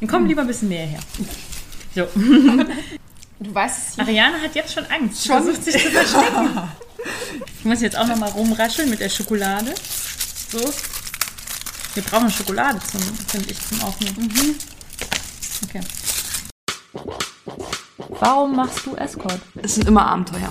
Dann komm lieber ein bisschen näher her. So. Du weißt es Ariane hat jetzt schon Angst. Sie Schon? versucht sich zu verstecken. Ich muss jetzt auch noch mal rumrascheln mit der Schokolade. So. Wir brauchen Schokolade zum, finde ich, zum Aufnehmen. Okay. Warum machst du Escort? Es sind immer Abenteuer.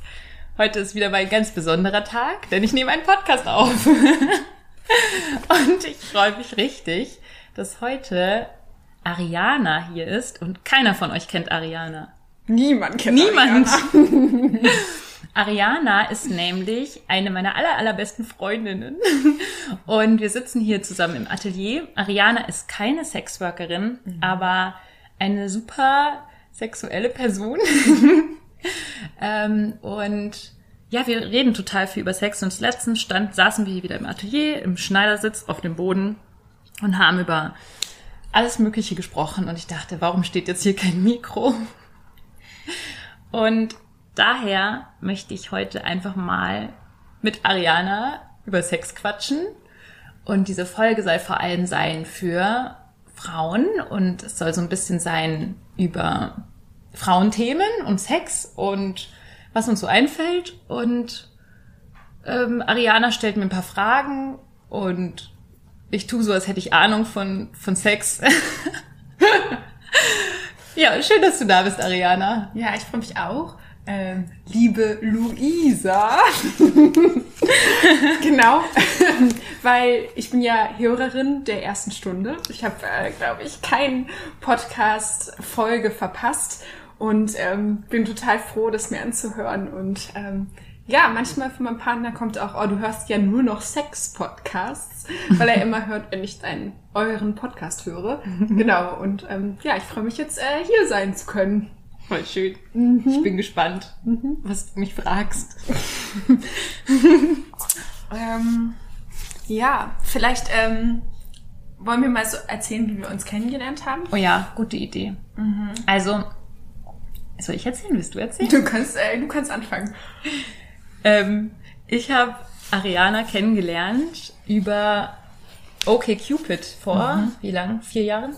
Heute ist wieder mal ein ganz besonderer Tag, denn ich nehme einen Podcast auf. und ich freue mich richtig, dass heute Ariana hier ist und keiner von euch kennt Ariana. Niemand kennt Niemand. Ariana. Ariana ist nämlich eine meiner aller, allerbesten Freundinnen. Und wir sitzen hier zusammen im Atelier. Ariana ist keine Sexworkerin, aber eine super sexuelle Person. ähm, und ja, wir reden total viel über Sex. Und letztens stand, saßen wir hier wieder im Atelier, im Schneidersitz auf dem Boden und haben über alles Mögliche gesprochen. Und ich dachte, warum steht jetzt hier kein Mikro? Und daher möchte ich heute einfach mal mit Ariana über Sex quatschen. Und diese Folge soll vor allem sein für Frauen und es soll so ein bisschen sein über Frauenthemen und Sex und was uns so einfällt. Und ähm, Ariana stellt mir ein paar Fragen und ich tue so, als hätte ich Ahnung von, von Sex. ja, schön, dass du da bist, Ariana. Ja, ich freue mich auch. Ähm, liebe Luisa. genau. Weil ich bin ja Hörerin der ersten Stunde. Ich habe, äh, glaube ich, keinen Podcast-Folge verpasst und ähm, bin total froh, das mir anzuhören. Und ähm, ja, manchmal von meinem Partner kommt auch, oh, du hörst ja nur noch Sex-Podcasts, weil er immer hört, wenn ich deinen euren Podcast höre. genau. Und ähm, ja, ich freue mich jetzt, äh, hier sein zu können. Voll schön. Ich bin gespannt, was du mich fragst. Ähm, ja, vielleicht ähm, wollen wir mal so erzählen, wie wir uns kennengelernt haben. Oh ja, gute Idee. Also, soll ich erzählen? Willst du erzählen? Du kannst, äh, du kannst anfangen. Ähm, ich habe Ariana kennengelernt über OkCupid vor, wie lang? Vier Jahren?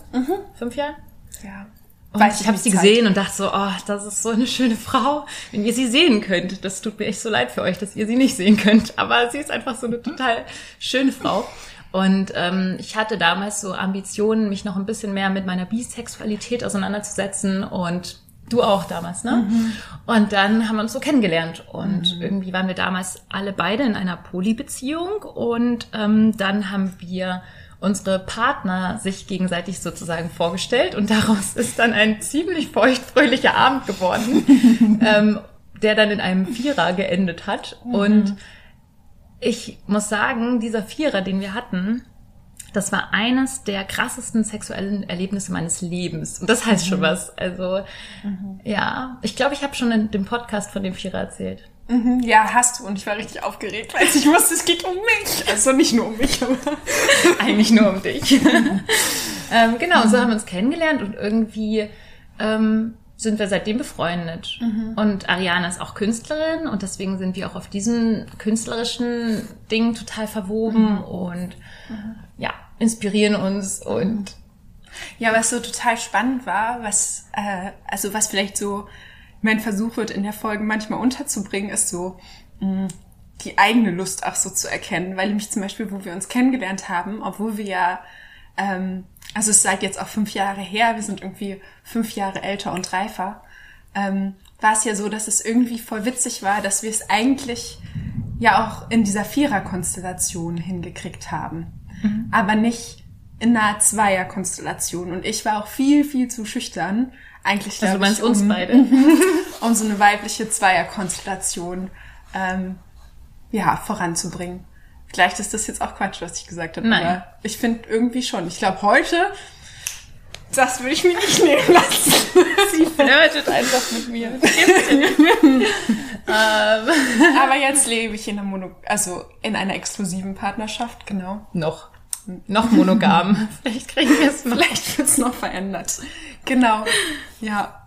Fünf Jahren? Ja. Und Weiß ich habe sie Zeit. gesehen und dachte so, oh, das ist so eine schöne Frau. Wenn ihr sie sehen könnt, das tut mir echt so leid für euch, dass ihr sie nicht sehen könnt. Aber sie ist einfach so eine total schöne Frau. Und ähm, ich hatte damals so Ambitionen, mich noch ein bisschen mehr mit meiner Bisexualität auseinanderzusetzen und du auch damals, ne? Und dann haben wir uns so kennengelernt und irgendwie waren wir damals alle beide in einer Polybeziehung und ähm, dann haben wir unsere Partner sich gegenseitig sozusagen vorgestellt und daraus ist dann ein ziemlich feuchtfröhlicher Abend geworden, ähm, der dann in einem Vierer geendet hat. Und ich muss sagen, dieser Vierer, den wir hatten, das war eines der krassesten sexuellen Erlebnisse meines Lebens. Und das heißt schon was. Also ja, ich glaube, ich habe schon in dem Podcast von dem Vierer erzählt. Mhm, ja, hast du. Und ich war richtig aufgeregt, weil ich wusste, es geht um mich. Also nicht nur um mich, aber Eigentlich nur um dich. ähm, genau, und so haben wir uns kennengelernt und irgendwie ähm, sind wir seitdem befreundet. Und Ariana ist auch Künstlerin und deswegen sind wir auch auf diesen künstlerischen Dingen total verwoben und ja, inspirieren uns und Ja, was so total spannend war, was, äh, also was vielleicht so mein Versuch wird in der Folge manchmal unterzubringen, ist so mh, die eigene Lust auch so zu erkennen. Weil nämlich zum Beispiel, wo wir uns kennengelernt haben, obwohl wir ja, ähm, also es seit jetzt auch fünf Jahre her, wir sind irgendwie fünf Jahre älter und reifer, ähm, war es ja so, dass es irgendwie voll witzig war, dass wir es eigentlich ja auch in dieser Vierer-Konstellation hingekriegt haben. Aber nicht in einer Zweier-Konstellation. Und ich war auch viel, viel zu schüchtern, Eigentlich Also meinst ich, uns um, beide. um so eine weibliche Zweierkonstellation ähm, ja, voranzubringen. Vielleicht ist das jetzt auch Quatsch, was ich gesagt habe, Nein. aber ich finde irgendwie schon. Ich glaube, heute, das würde ich mir nicht nehmen lassen. Sie flirtet einfach mit mir. ähm, aber jetzt lebe ich in einer, Mono also in einer exklusiven Partnerschaft, genau. noch. Noch monogam. Vielleicht kriegen wir es. Vielleicht wird es noch verändert. Genau. Ja.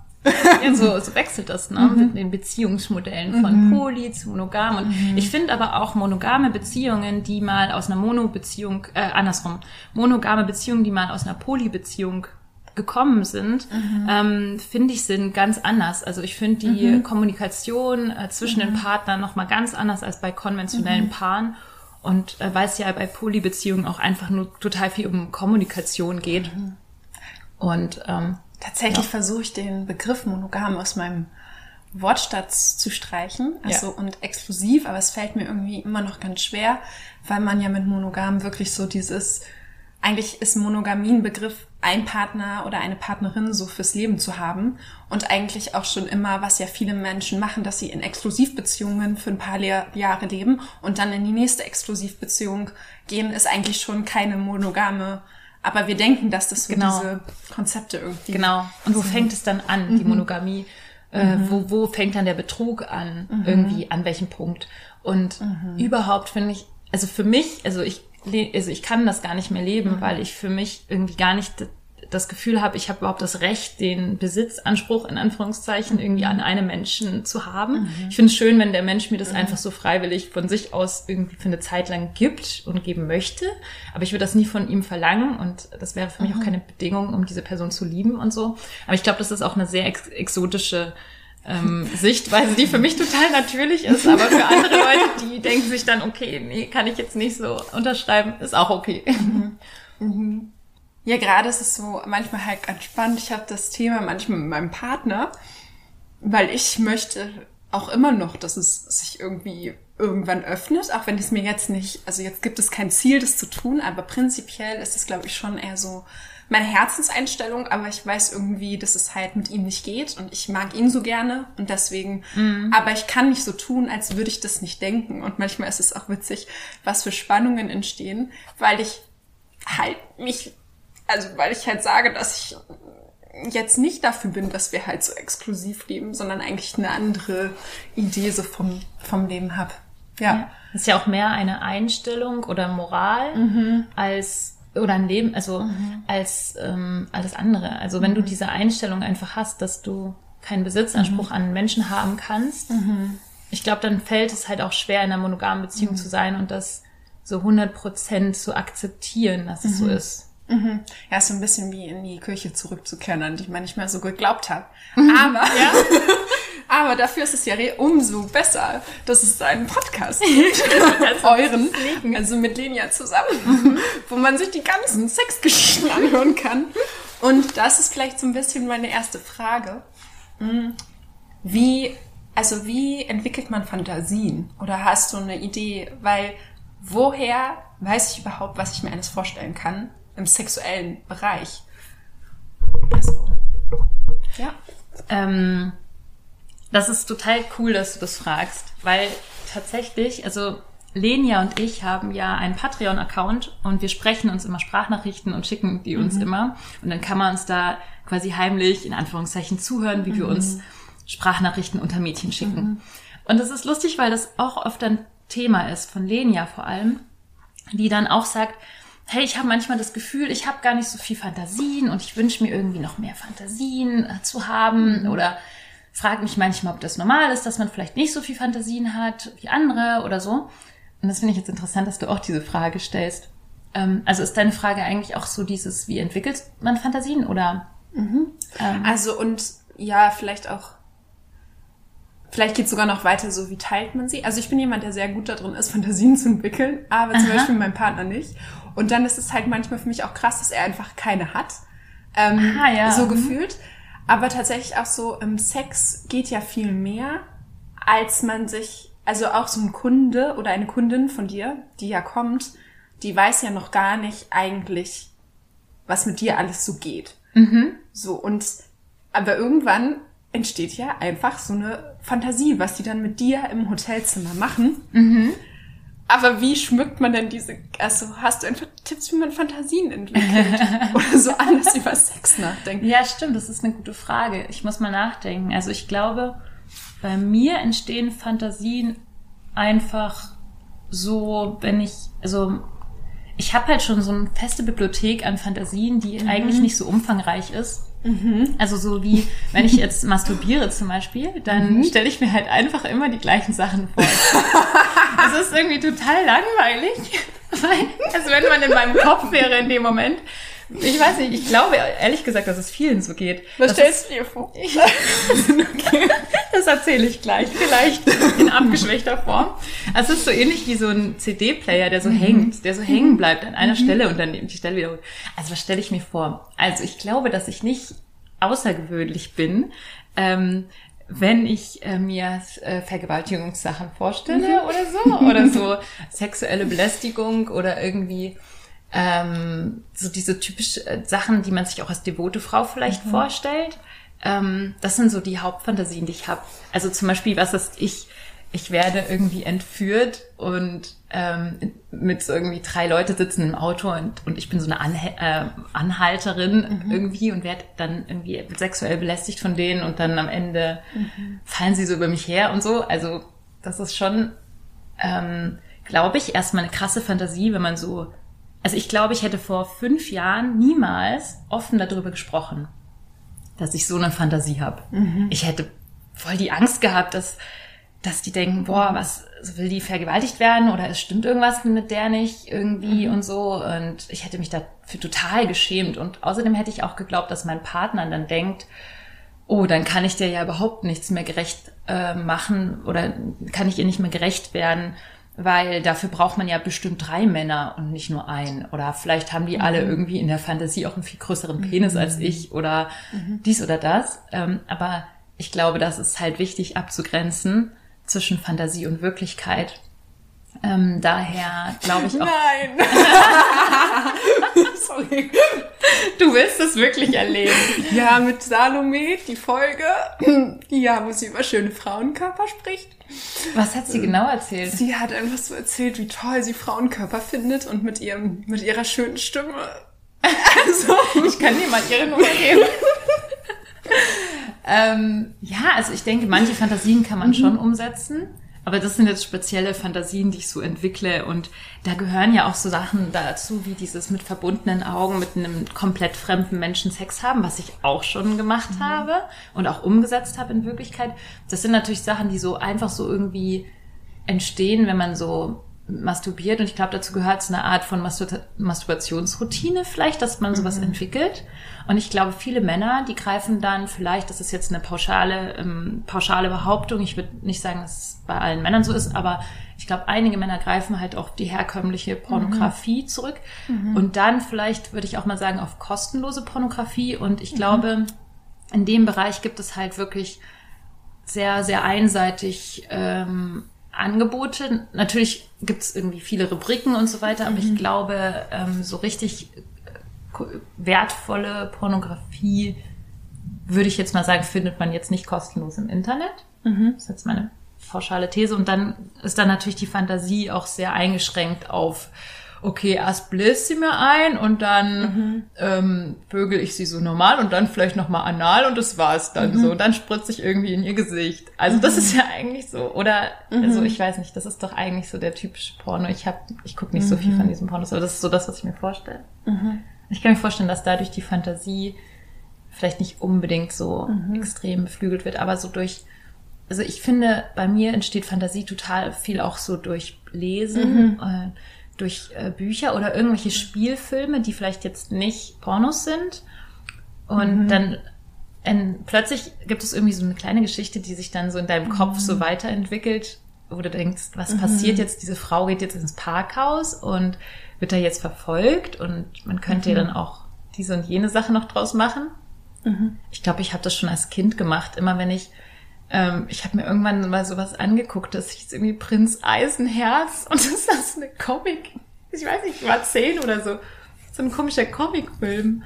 Ja, so, so wechselt das ne? mit den Beziehungsmodellen von Poly zu Monogam. Und ich finde aber auch monogame Beziehungen, die mal aus einer Mono-Beziehung, äh, andersrum, monogame Beziehungen, die mal aus einer Poly-Beziehung gekommen sind, ähm, finde ich, sind ganz anders. Also ich finde die Kommunikation äh, zwischen den Partnern noch mal ganz anders als bei konventionellen Paaren. Und äh, weil es ja bei Poly-Beziehungen auch einfach nur total viel um Kommunikation geht. Und ähm, Tatsächlich versuche ich den Begriff monogam aus meinem Wortschatz zu streichen, also Ja. und exklusiv, aber es fällt mir irgendwie immer noch ganz schwer, weil man ja mit monogam wirklich so dieses, eigentlich ist Monogamie ein Begriff, ein Partner oder eine Partnerin so fürs Leben zu haben und eigentlich auch schon immer, was ja viele Menschen machen, dass sie in Exklusivbeziehungen für ein paar Le Jahre leben und dann in die nächste Exklusivbeziehung gehen, ist eigentlich schon keine monogame, aber wir denken, dass das so Genau. diese Konzepte irgendwie Genau. Und wo fängt es dann an, die Monogamie? Äh, wo, wo fängt dann der Betrug an? Irgendwie, an welchem Punkt? Und überhaupt finde ich, also für mich, also ich, also ich kann das gar nicht mehr leben, weil ich für mich irgendwie gar nicht das Gefühl habe, ich habe überhaupt das Recht, den Besitzanspruch in Anführungszeichen irgendwie an einem Menschen zu haben. Ich finde es schön, wenn der Mensch mir das einfach so freiwillig von sich aus irgendwie für eine Zeit lang gibt und geben möchte. Aber ich würde das nie von ihm verlangen und das wäre für mich auch keine Bedingung, um diese Person zu lieben und so. Aber ich glaube, das ist auch eine sehr ex exotische ähm, Sichtweise, die für mich total natürlich ist, aber für andere Leute, die denken sich dann, okay, nee, kann ich jetzt nicht so unterschreiben, ist auch okay. Ja, gerade ist es so manchmal halt ganz spannend. Ich habe das Thema manchmal mit meinem Partner, weil ich möchte auch immer noch, dass es sich irgendwie irgendwann öffnet, auch wenn es mir jetzt nicht, also jetzt gibt es kein Ziel, das zu tun, aber prinzipiell ist es, glaube ich, schon eher so meine Herzenseinstellung, aber ich weiß irgendwie, dass es halt mit ihm nicht geht und ich mag ihn so gerne und deswegen, aber ich kann nicht so tun, als würde ich das nicht denken und manchmal ist es auch witzig, was für Spannungen entstehen, weil ich halt mich, also weil ich halt sage, dass ich jetzt nicht dafür bin, dass wir halt so exklusiv leben, sondern eigentlich eine andere Idee so vom, vom Leben hab. Ja. Das ist ja auch mehr eine Einstellung oder Moral als oder ein Leben, also als ähm, alles andere. Also wenn du diese Einstellung einfach hast, dass du keinen Besitzanspruch an Menschen haben kannst, ich glaube, dann fällt es halt auch schwer, in einer monogamen Beziehung zu sein und das so 100 Prozent zu akzeptieren, dass es so ist. Mhm. Ja, ist so ein bisschen wie in die Kirche zurückzukehren, an die ich manchmal so geglaubt habe. Aber, aber dafür ist es ja umso besser, dass es einen Podcast gibt. Euren, also mit Lenia zusammen, wo man sich die ganzen Sexgeschichten anhören kann. Und das ist vielleicht so ein bisschen meine erste Frage. Hm, Wie, also wie entwickelt man Fantasien? Oder hast du eine Idee? Weil woher weiß ich überhaupt, was ich mir alles vorstellen kann im sexuellen Bereich? Also, ja. Ähm, das ist total cool, dass du das fragst, weil tatsächlich, also Lenia und ich haben ja einen Patreon-Account und wir sprechen uns immer Sprachnachrichten und schicken die uns immer. Und dann kann man uns da quasi heimlich, in Anführungszeichen, zuhören, wie wir uns Sprachnachrichten unter Mädchen schicken. Und das ist lustig, weil das auch oft ein Thema ist, von Lenia vor allem, die dann auch sagt, hey, ich habe manchmal das Gefühl, ich habe gar nicht so viel Fantasien und ich wünsche mir irgendwie noch mehr Fantasien äh, zu haben oder frage mich manchmal, ob das normal ist, dass man vielleicht nicht so viel Fantasien hat wie andere oder so. Und das finde ich jetzt interessant, dass du auch diese Frage stellst. Ähm, also ist deine Frage eigentlich auch so dieses, wie entwickelt man Fantasien oder? Ähm, Also und ja, vielleicht auch, vielleicht geht sogar noch weiter, so wie teilt man sie. Also ich bin jemand, der sehr gut darin ist, Fantasien zu entwickeln, aber zum Beispiel mein Partner nicht. Und dann ist es halt manchmal für mich auch krass, dass er einfach keine hat. Ähm, Ah, ja. So Mhm. gefühlt. Aber tatsächlich auch so, im Sex geht ja viel mehr, als man sich, also auch so ein Kunde oder eine Kundin von dir, die ja kommt, die weiß ja noch gar nicht eigentlich, was mit dir alles so geht. So, und Aber irgendwann entsteht ja einfach so eine Fantasie, was die dann mit dir im Hotelzimmer machen. Mhm. Aber wie schmückt man denn diese, also hast du einfach Tipps, wie man Fantasien entwickelt? Oder so anders über Sex nachdenkt? Ja, stimmt, das ist eine gute Frage. Ich muss mal nachdenken. Also ich glaube, bei mir entstehen Fantasien einfach so, wenn ich, also ich habe halt schon so eine feste Bibliothek an Fantasien, die eigentlich nicht so umfangreich ist. Also so wie, wenn ich jetzt masturbiere zum Beispiel, dann stelle ich mir halt einfach immer die gleichen Sachen vor. Das ist irgendwie total langweilig. Weil, also wenn man in meinem Kopf wäre in dem Moment. Ich weiß nicht, ich glaube ehrlich gesagt, dass es vielen so geht. Was Das stellst du dir vor? das erzähle ich gleich, vielleicht in abgeschwächter Form. Also es ist so ähnlich wie so ein CD-Player, der so hängt, der so hängen bleibt an einer Stelle und dann die Stelle wieder. Also was stelle ich mir vor? Also ich glaube, dass ich nicht außergewöhnlich bin, ähm, wenn ich äh, mir äh, Vergewaltigungssachen vorstelle oder so, oder so sexuelle Belästigung oder irgendwie ähm, so diese typischen äh, Sachen, die man sich auch als devote Frau vielleicht vorstellt. Ähm, das sind so die Hauptfantasien, die ich habe. Also zum Beispiel, was ist ich? Ich werde irgendwie entführt und ähm, mit so irgendwie drei Leute sitzen im Auto und, und ich bin so eine Anhä äh, Anhalterin irgendwie und werde dann irgendwie sexuell belästigt von denen und dann am Ende fallen sie so über mich her und so. Also das ist schon, ähm, glaube ich, erstmal eine krasse Fantasie, wenn man so also ich glaube, ich hätte vor fünf Jahren niemals offen darüber gesprochen, dass ich so eine Fantasie habe. Ich hätte voll die Angst gehabt, dass, dass die denken, boah, was will die vergewaltigt werden oder es stimmt irgendwas mit der nicht irgendwie und so. Und ich hätte mich dafür total geschämt. Und außerdem hätte ich auch geglaubt, dass mein Partner dann denkt, oh, dann kann ich dir ja überhaupt nichts mehr gerecht äh, machen oder kann ich ihr nicht mehr gerecht werden, weil dafür braucht man ja bestimmt drei Männer und nicht nur einen. Oder vielleicht haben die alle irgendwie in der Fantasie auch einen viel größeren Penis als ich oder dies oder das. Ähm, aber ich glaube, das ist halt wichtig abzugrenzen zwischen Fantasie und Wirklichkeit. Ähm, daher glaube ich auch, Nein. Sorry. du willst es wirklich erleben. Ja, mit Salome, die Folge, ja, wo sie über schöne Frauenkörper spricht. Was hat sie genau erzählt? Sie hat einfach so erzählt, wie toll sie Frauenkörper findet und mit ihrem, mit ihrer schönen Stimme. Also, Ich kann dir mal ihre Nummer geben. ähm, ja, also ich denke, manche Fantasien kann man schon umsetzen. Aber das sind jetzt spezielle Fantasien, die ich so entwickle. Und da gehören ja auch so Sachen dazu, wie dieses mit verbundenen Augen mit einem komplett fremden Menschen Sex haben, was ich auch schon gemacht habe und auch umgesetzt habe in Wirklichkeit. Das sind natürlich Sachen, die so einfach so irgendwie entstehen, wenn man so masturbiert. Und ich glaube, dazu gehört so eine Art von Mastur Masturbationsroutine vielleicht, dass man sowas entwickelt. Und ich glaube, viele Männer, die greifen dann vielleicht, das ist jetzt eine pauschale, ähm, pauschale Behauptung, ich würde nicht sagen, dass es bei allen Männern so ist, aber ich glaube, einige Männer greifen halt auf die herkömmliche Pornografie zurück. Und dann vielleicht, würde ich auch mal sagen, auf kostenlose Pornografie. Und ich glaube, in dem Bereich gibt es halt wirklich sehr, sehr einseitig ähm, Angebote. Natürlich gibt es irgendwie viele Rubriken und so weiter, aber ich glaube, ähm, so richtig äh, wertvolle Pornografie, würde ich jetzt mal sagen, findet man jetzt nicht kostenlos im Internet. Das ist jetzt meine pauschale These. Und dann ist dann natürlich die Fantasie auch sehr eingeschränkt auf, okay, erst bläst sie mir ein und dann ähm, vögel ich sie so normal und dann vielleicht nochmal anal und das war's dann so. Und dann spritze ich irgendwie in ihr Gesicht. Also das ist ja eigentlich so. Oder, also ich weiß nicht, das ist doch eigentlich so der typische Porno. Ich hab, ich gucke nicht so viel von diesen Pornos, aber das ist so das, was ich mir vorstelle. Ich kann mir vorstellen, dass dadurch die Fantasie vielleicht nicht unbedingt so extrem beflügelt wird, aber so durch, also ich finde, bei mir entsteht Fantasie total viel auch so durch Lesen, äh, durch äh, Bücher oder irgendwelche Spielfilme, die vielleicht jetzt nicht Pornos sind. Und dann ähm, plötzlich gibt es irgendwie so eine kleine Geschichte, die sich dann so in deinem Kopf so weiterentwickelt, wo du denkst, was passiert jetzt? Diese Frau geht jetzt ins Parkhaus und wird da jetzt verfolgt und man könnte ja dann auch diese und jene Sache noch draus machen. Ich glaube, ich habe das schon als Kind gemacht. Immer wenn ich, ähm, ich habe mir irgendwann mal sowas angeguckt, das hieß irgendwie Prinz Eisenherz und das ist das eine Comic. Ich weiß nicht, ich war zehn oder so. So ein komischer Comicfilm.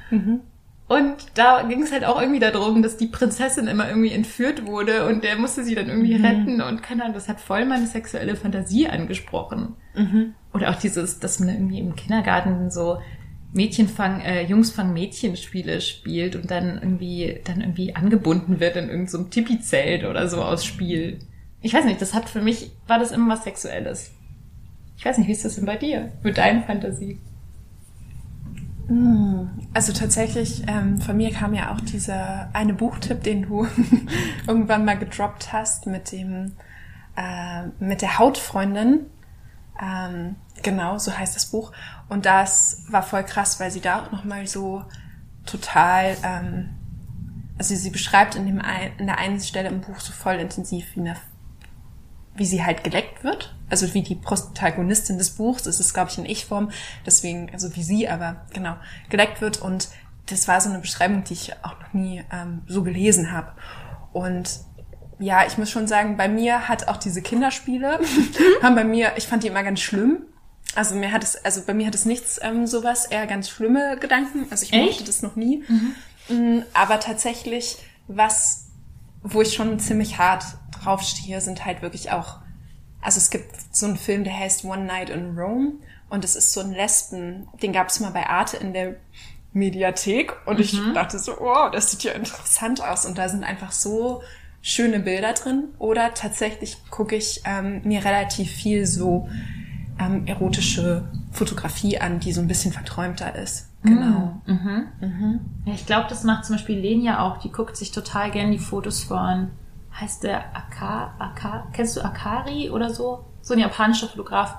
Und da ging es halt auch irgendwie darum, dass die Prinzessin immer irgendwie entführt wurde und der musste sie dann irgendwie Mhm. retten und keine Ahnung, das hat voll meine sexuelle Fantasie angesprochen. Mhm. Oder auch dieses, dass man irgendwie im Kindergarten so Mädchenfang, äh, Jungsfang Mädchenspiele spielt und dann irgendwie, dann irgendwie angebunden wird in irgendeinem so Tipi-Zelt oder so aus Spiel. Ich weiß nicht, das hat für mich, war das immer was Sexuelles. Ich weiß nicht, wie ist das denn bei dir? Mit deiner Fantasie? Also tatsächlich, ähm, von mir kam ja auch dieser eine Buchtipp, den du irgendwann mal gedroppt hast mit dem äh, mit der Hautfreundin. Ähm, genau, so heißt das Buch. Und das war voll krass, weil sie da auch nochmal so total, ähm, also sie beschreibt in dem ein, in der einen Stelle im Buch so voll intensiv, wie eine wie sie halt geleckt wird. Also wie die Protagonistin des Buchs, das ist, glaube ich, in Ich-Form, deswegen, also wie sie, aber genau, geleckt wird. Und das war so eine Beschreibung, die ich auch noch nie ähm, so gelesen habe. Und ja, ich muss schon sagen, bei mir hat auch diese Kinderspiele, haben bei mir, ich fand die immer ganz schlimm. Also mir hat es, also bei mir hat es nichts ähm, sowas, eher ganz schlimme Gedanken. Also ich mochte Echt? das noch nie. Mm, Aber tatsächlich, was, wo ich schon ziemlich hart draufstehe, sind halt wirklich auch, also es gibt so einen Film, der heißt One Night in Rome und es ist so ein Lesben, den gab es mal bei Arte in der Mediathek und ich dachte so, oh, das sieht ja interessant aus und da sind einfach so schöne Bilder drin oder tatsächlich gucke ich ähm, mir relativ viel so ähm, erotische Fotografie an, die so ein bisschen verträumter ist. Genau. Ja, ich glaube, das macht zum Beispiel Lenia auch. Die guckt sich total gern die Fotos von, heißt der Aka, Aka, kennst du Akari oder so? So ein japanischer Fotograf.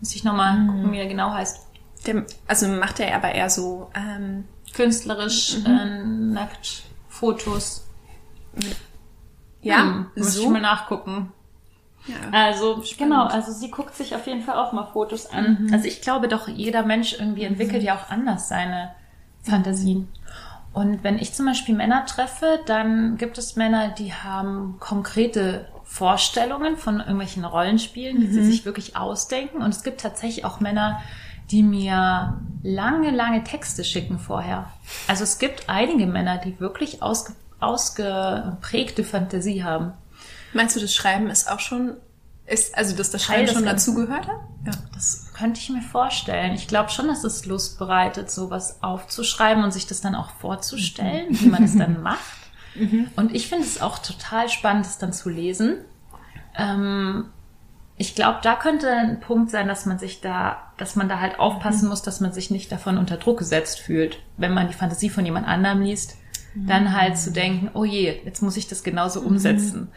Muss ich nochmal gucken, wie er genau heißt. Der, also macht er aber eher so, ähm, Künstlerisch, äh, nackt, Fotos. ja, Hm, muss ich so. mal nachgucken. Ja. Also, genau, also sie guckt sich auf jeden Fall auch mal Fotos an. Also ich glaube doch, jeder Mensch irgendwie entwickelt ja auch anders seine Fantasien. Und wenn ich zum Beispiel Männer treffe, dann gibt es Männer, die haben konkrete Vorstellungen von irgendwelchen Rollenspielen, die sie sich wirklich ausdenken. Und es gibt tatsächlich auch Männer, die mir lange, lange Texte schicken vorher. Also es gibt einige Männer, die wirklich ausge ausgeprägte Fantasie haben. Meinst du, das Schreiben ist auch schon, ist, also dass das des schon dazugehört hat? Ja. Das könnte ich mir vorstellen. Ich glaube schon, dass es Lust bereitet, sowas aufzuschreiben und sich das dann auch vorzustellen, wie man es dann macht. Und ich finde es auch total spannend, es dann zu lesen. Ähm, ich glaube, da könnte ein Punkt sein, dass man sich da, dass man da halt aufpassen muss, dass man sich nicht davon unter Druck gesetzt fühlt, wenn man die Fantasie von jemand anderem liest, dann halt zu denken, oh je, jetzt muss ich das genauso umsetzen.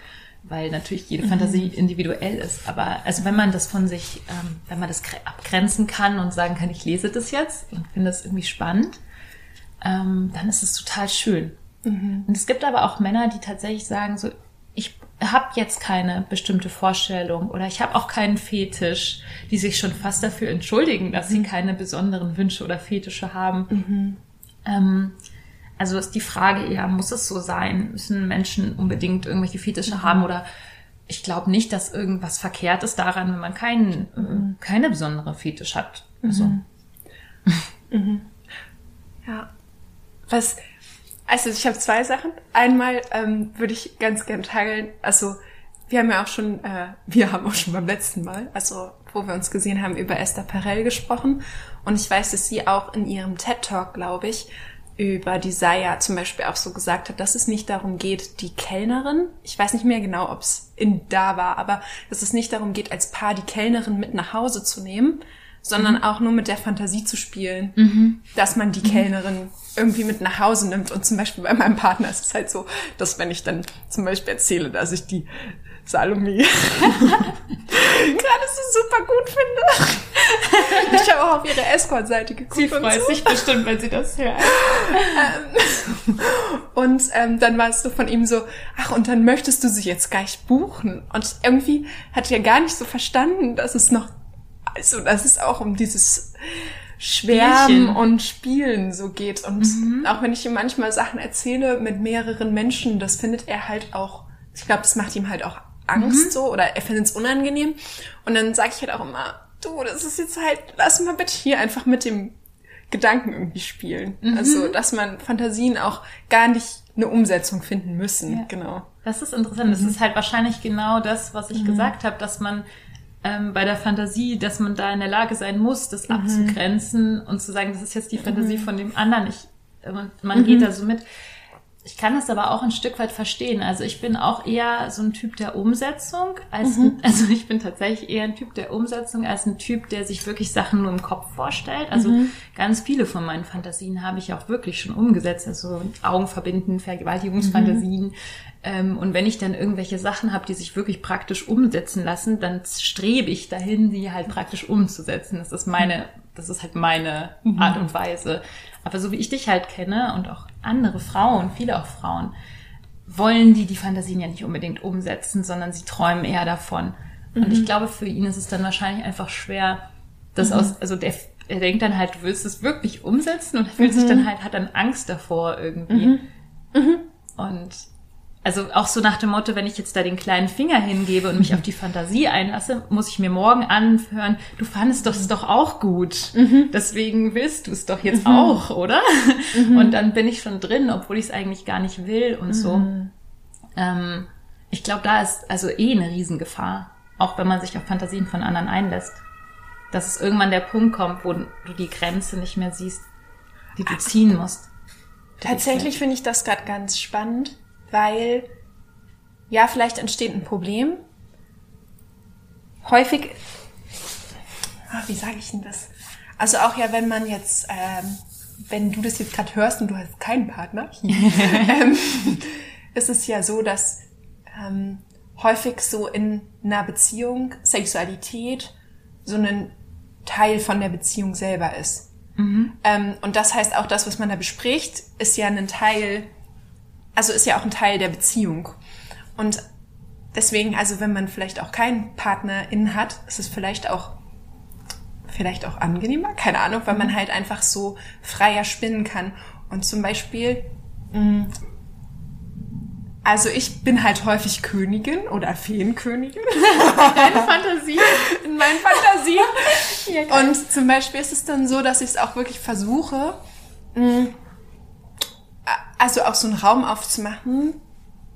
Weil natürlich jede Fantasie individuell ist. Aber also wenn man das von sich, ähm, wenn man das gre- abgrenzen kann und sagen kann, ich lese das jetzt und finde das irgendwie spannend, ähm, dann ist es total schön. Und es gibt aber auch Männer, die tatsächlich sagen, so, ich habe jetzt keine bestimmte Vorstellung oder ich habe auch keinen Fetisch, die sich schon fast dafür entschuldigen, dass sie keine besonderen Wünsche oder Fetische haben. Ähm, also ist die Frage eher, muss es so sein? Müssen Menschen unbedingt irgendwelche Fetische haben oder ich glaube nicht, dass irgendwas verkehrt ist daran, wenn man keinen, äh, keine besondere Fetisch hat. Also, Ja. Was, also ich habe zwei Sachen. Einmal ähm, würde ich ganz gern teilen, also wir haben ja auch schon, äh, wir haben auch schon beim letzten Mal, also wo wir uns gesehen haben, über Esther Perel gesprochen. Und ich weiß, dass sie auch in ihrem TED-Talk, glaube ich, über Desire zum Beispiel auch so gesagt hat, dass es nicht darum geht, die Kellnerin, ich weiß nicht mehr genau, ob es in da war, aber dass es nicht darum geht, als Paar die Kellnerin mit nach Hause zu nehmen, sondern auch nur mit der Fantasie zu spielen, dass man die Kellnerin irgendwie mit nach Hause nimmt. Und zum Beispiel bei meinem Partner ist es halt so, dass wenn ich dann zum Beispiel erzähle, dass ich die Salome gerade so super gut finde. ich habe auch auf ihre Escort-Seite geguckt. sie freut so. sich bestimmt, wenn sie das hört. Und ähm, dann war es so von ihm so, ach, und dann möchtest du sie jetzt gleich buchen. Und irgendwie hat er gar nicht so verstanden, dass es noch, also dass es auch um dieses Schwärmen Spielchen. und Spielen so geht. Und auch wenn ich ihm manchmal Sachen erzähle mit mehreren Menschen, das findet er halt auch, ich glaube, das macht ihm halt auch Angst so oder er findet es unangenehm. Und dann sage ich halt auch immer, du, das ist jetzt halt, lass mal bitte hier einfach mit dem Gedanken irgendwie spielen. Mhm. Also, dass man Fantasien auch gar nicht eine Umsetzung finden müssen. Ja. Genau. Das ist interessant. Das ist halt wahrscheinlich genau das, was ich gesagt habe, dass man ähm, bei der Fantasie, dass man da in der Lage sein muss, das abzugrenzen und zu sagen, das ist jetzt die Fantasie von dem anderen. Ich, und man geht da so mit. Ich kann das aber auch ein Stück weit verstehen. Also ich bin auch eher so ein Typ der Umsetzung als, also ich bin tatsächlich eher ein Typ der Umsetzung als ein Typ, der sich wirklich Sachen nur im Kopf vorstellt. Also ganz viele von meinen Fantasien habe ich auch wirklich schon umgesetzt. Also Augen verbinden, Vergewaltigungsfantasien. Ähm, und wenn ich dann irgendwelche Sachen habe, die sich wirklich praktisch umsetzen lassen, dann strebe ich dahin, die halt praktisch umzusetzen. Das ist meine, das ist halt meine Art und Weise. Aber so wie ich dich halt kenne und auch andere Frauen, viele auch Frauen, wollen die die Fantasien ja nicht unbedingt umsetzen, sondern sie träumen eher davon. Und ich glaube, für ihn ist es dann wahrscheinlich einfach schwer, das aus, also der, er denkt dann halt, du willst es wirklich umsetzen und er fühlt sich dann halt, hat dann Angst davor irgendwie. Und also auch so nach dem Motto, wenn ich jetzt da den kleinen Finger hingebe und mich auf die Fantasie einlasse, muss ich mir morgen anhören, du fandest das doch auch gut. Deswegen willst du es doch jetzt auch, oder? Und dann bin ich schon drin, obwohl ich es eigentlich gar nicht will und so. Ähm, ich glaube, da ist also eh eine Riesengefahr, auch wenn man sich auf Fantasien von anderen einlässt. Dass es irgendwann der Punkt kommt, wo du die Grenze nicht mehr siehst, die du ziehen musst. Tatsächlich finde ich das gerade ganz spannend, weil ja, vielleicht entsteht ein Problem. Häufig, ach, wie sage ich denn das? Also auch ja, wenn man jetzt, ähm, wenn du das jetzt gerade hörst und du hast keinen Partner, ähm, ist es ja so, dass ähm, häufig so in einer Beziehung Sexualität so ein Teil von der Beziehung selber ist. Ähm, und das heißt auch, das, was man da bespricht, ist ja ein Teil, also ist ja auch ein Teil der Beziehung. Und deswegen, also wenn man vielleicht auch keinen Partnerin hat, ist es vielleicht auch vielleicht auch angenehmer, keine Ahnung, weil man halt einfach so freier spinnen kann. Und zum Beispiel, mh, also ich bin halt häufig Königin oder Feenkönigin Fantasie. in meinen Fantasien. Und zum Beispiel ist es dann so, dass ich es auch wirklich versuche, mh, also auch so einen Raum aufzumachen,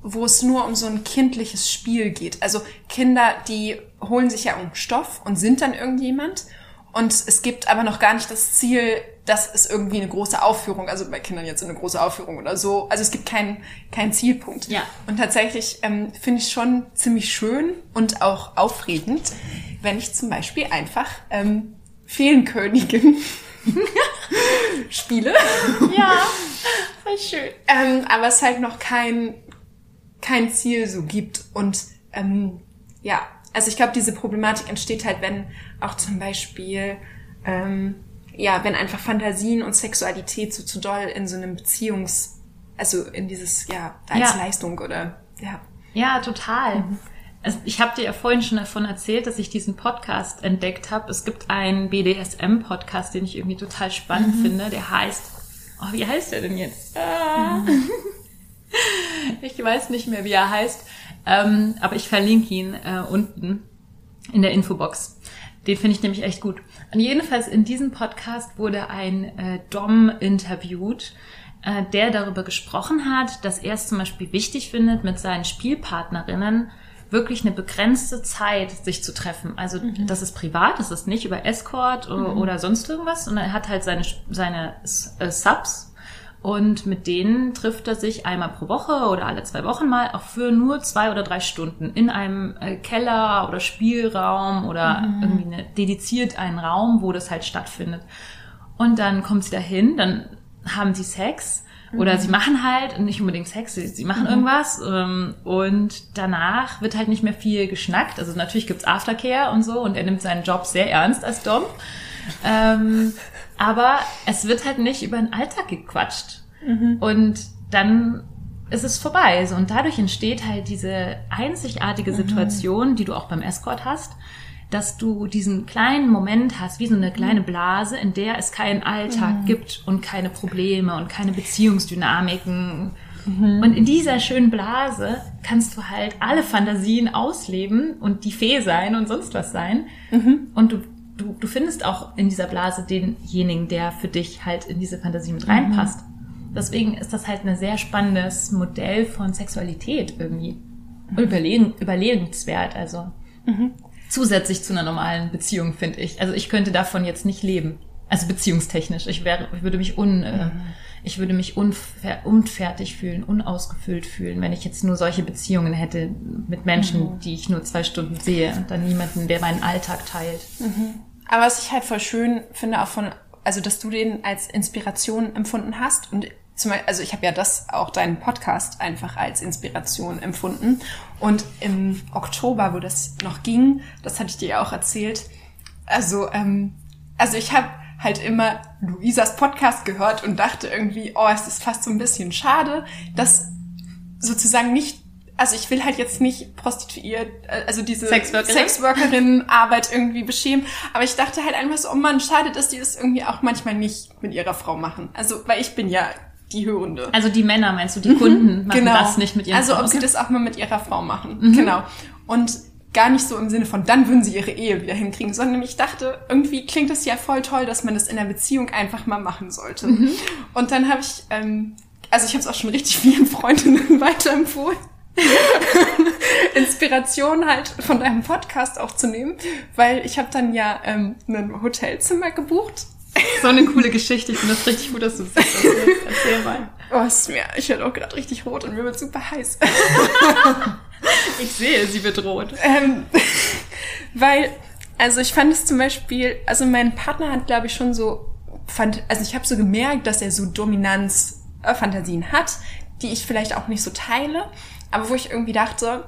wo es nur um so ein kindliches Spiel geht. Also Kinder, die holen sich ja um Stoff und sind dann irgendjemand. Und es gibt aber noch gar nicht das Ziel, dass es irgendwie eine große Aufführung, also bei Kindern jetzt eine große Aufführung oder so. Also es gibt keinen keinen Zielpunkt. Ja. Und tatsächlich ähm, finde ich schon ziemlich schön und auch aufregend, wenn ich zum Beispiel einfach ähm, Feenkönigin spiele. Ja, voll schön. ähm, aber es halt noch kein, kein Ziel so gibt. Und ähm, ja, also ich glaube, diese Problematik entsteht halt, wenn auch zum Beispiel, ähm, ja, wenn einfach Fantasien und Sexualität so zu doll in so einem Beziehungs, also in dieses, ja, als Ja. Leistung oder, ja. Ja, total. Also ich habe dir ja vorhin schon davon erzählt, dass ich diesen Podcast entdeckt habe. Es gibt einen BDSM-Podcast, den ich irgendwie total spannend finde. Der heißt, oh, wie heißt der denn jetzt? Ah. Ich weiß nicht mehr, wie er heißt, ähm, aber ich verlinke ihn äh, unten in der Infobox. Den finde ich nämlich echt gut. Und jedenfalls in diesem Podcast wurde ein äh, Dom interviewt, äh, der darüber gesprochen hat, dass er es zum Beispiel wichtig findet, mit seinen Spielpartnerinnen wirklich eine begrenzte Zeit sich zu treffen. Also das ist privat, das ist nicht über Escort oder, oder sonst irgendwas, sondern er hat halt seine, seine äh, Subs und mit denen trifft er sich einmal pro Woche oder alle zwei Wochen mal, auch für nur zwei oder drei Stunden in einem äh, Keller oder Spielraum oder irgendwie eine, dediziert einen Raum, wo das halt stattfindet. Und dann kommt sie dahin, dann haben sie Sex oder sie machen halt nicht unbedingt Sex, sie, sie machen irgendwas ähm, und danach wird halt nicht mehr viel geschnackt. Also natürlich gibt's Aftercare und so und er nimmt seinen Job sehr ernst als Dom. Ähm, aber es wird halt nicht über den Alltag gequatscht. Und dann ist es vorbei. So, und dadurch entsteht halt diese einzigartige Situation, die du auch beim Escort hast, dass du diesen kleinen Moment hast, wie so eine kleine Blase, in der es keinen Alltag gibt und keine Probleme und keine Beziehungsdynamiken. Und in dieser schönen Blase kannst du halt alle Fantasien ausleben und die Fee sein und sonst was sein. Und du du, du findest auch in dieser Blase denjenigen, der für dich halt in diese Fantasie mit reinpasst. Deswegen ist das halt ein sehr spannendes Modell von Sexualität irgendwie. Und überlegen, überlegenswert, also. Zusätzlich zu einer normalen Beziehung, finde ich. Also ich könnte davon jetzt nicht leben. Also beziehungstechnisch. Ich wäre, ich würde mich un, äh, ich würde mich unfer unfertig fühlen, unausgefüllt fühlen, wenn ich jetzt nur solche Beziehungen hätte mit Menschen, die ich nur zwei Stunden sehe und dann niemanden, der meinen Alltag teilt. Aber was ich halt voll schön finde, auch von, also dass du den als Inspiration empfunden hast und zum Beispiel, also ich habe ja das auch deinen Podcast einfach als Inspiration empfunden und im Oktober, wo das noch ging, das hatte ich dir ja auch erzählt. Also ähm, also ich habe halt immer Luisas Podcast gehört und dachte irgendwie, oh, es ist fast so ein bisschen schade, dass sozusagen nicht also ich will halt jetzt nicht prostituiert, äh, also diese Sexworkerin? Sexworkerin-Arbeit irgendwie beschämen, aber ich dachte halt einfach so, oh Mann, schade, dass die das irgendwie auch manchmal nicht mit ihrer Frau machen. Also, weil ich bin ja die Hörende. Also die Männer, meinst du, die Kunden machen genau. das nicht mit ihren Also ob Frauen? sie das auch mal mit ihrer Frau machen. Genau. Und gar nicht so im Sinne von, dann würden sie ihre Ehe wieder hinkriegen, sondern ich dachte, irgendwie klingt es ja voll toll, dass man das in der Beziehung einfach mal machen sollte. Und dann habe ich, ähm, also ich habe es auch schon richtig vielen Freundinnen weiterempfohlen. Inspiration halt von deinem Podcast aufzunehmen, weil ich habe dann ja ähm, ein Hotelzimmer gebucht So eine coole Geschichte. Ich finde das richtig gut, dass du das erzählst. Erzähl mal. Oh, es ist mir, ich werde auch gerade richtig rot und mir wird super heiß. Ich sehe, sie wird rot. ähm, weil, also ich fand es zum Beispiel, also mein Partner hat, glaube ich, schon so, fand, also ich habe so gemerkt, dass er so Dominanz-Fantasien hat, die ich vielleicht auch nicht so teile, aber wo ich irgendwie dachte,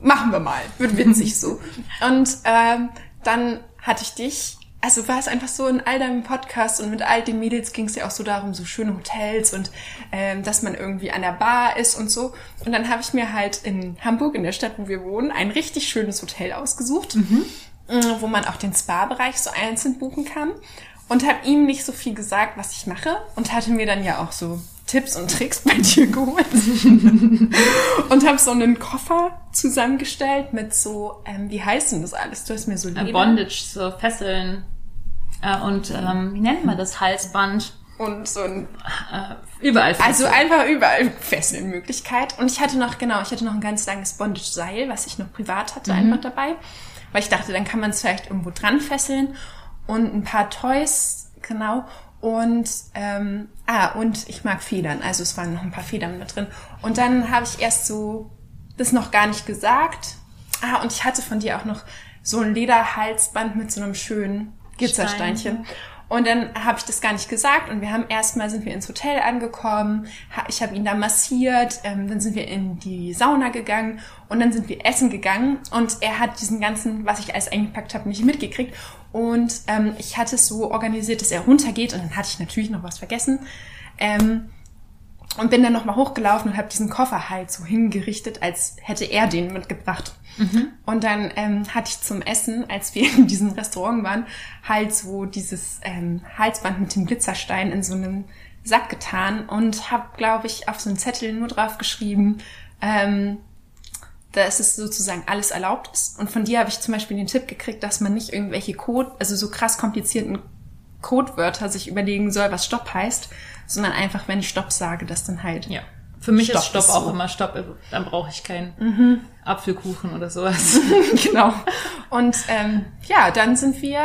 machen wir mal, wird witzig so. Und ähm, dann hatte ich dich, also war es einfach so in all deinem Podcast und mit all den Mädels ging es ja auch so darum, so schöne Hotels und ähm, dass man irgendwie an der Bar ist und so. Und dann habe ich mir halt in Hamburg, in der Stadt, wo wir wohnen, ein richtig schönes Hotel ausgesucht, äh, wo man auch den Spa-Bereich so einzeln buchen kann. Und habe ihm nicht so viel gesagt, was ich mache und hatte mir dann ja auch so Tipps und Tricks bei dir geholt und habe so einen Koffer zusammengestellt mit so, ähm, wie heißt denn das alles? Du hast mir so Äh, Leder Bondage, so Fesseln. Äh, und ähm, wie nennt man das? Halsband. und so ein Äh, überall Also Fesseln. einfach überall Fesselmöglichkeit. Und ich hatte noch, genau, ich hatte noch ein ganz langes Bondage-Seil, was ich noch privat hatte, einfach dabei. Weil ich dachte, dann kann man es vielleicht irgendwo dran fesseln. Und ein paar Toys, genau. Und, ähm, ah, und ich mag Federn. Also es waren noch ein paar Federn mit drin. Und dann habe ich erst so das noch gar nicht gesagt. Ah, und ich hatte von dir auch noch so ein Lederhalsband mit so einem schönen Glitzersteinchen. Und dann habe ich das gar nicht gesagt. Und wir haben erstmal sind wir ins Hotel angekommen. Ich habe ihn da massiert, ähm, dann sind wir in die Sauna gegangen. Und dann sind wir essen gegangen. Und er hat diesen ganzen, was ich alles eingepackt habe, nicht mitgekriegt. Und ähm, ich hatte es so organisiert, dass er runtergeht. Und dann hatte ich natürlich noch was vergessen. Ähm, und bin dann nochmal hochgelaufen und habe diesen Koffer halt so hingerichtet, als hätte er den mitgebracht. Und dann ähm, hatte ich zum Essen, als wir in diesem Restaurant waren, halt so dieses ähm, Halsband mit dem Glitzerstein in so einem Sack getan und habe, glaube ich, auf so einen Zettel nur drauf geschrieben, ähm, dass es sozusagen alles erlaubt ist. Und von dir habe ich zum Beispiel den Tipp gekriegt, dass man nicht irgendwelche Code, also so krass komplizierten Codewörter sich überlegen soll, was Stopp heißt, sondern einfach, wenn ich Stopp sage, dass dann halt Ja. Für mich Stopp ist Stopp ist auch so. immer Stopp. Also, Dann brauche ich keinen Apfelkuchen oder sowas. genau. Und ähm, ja, dann sind wir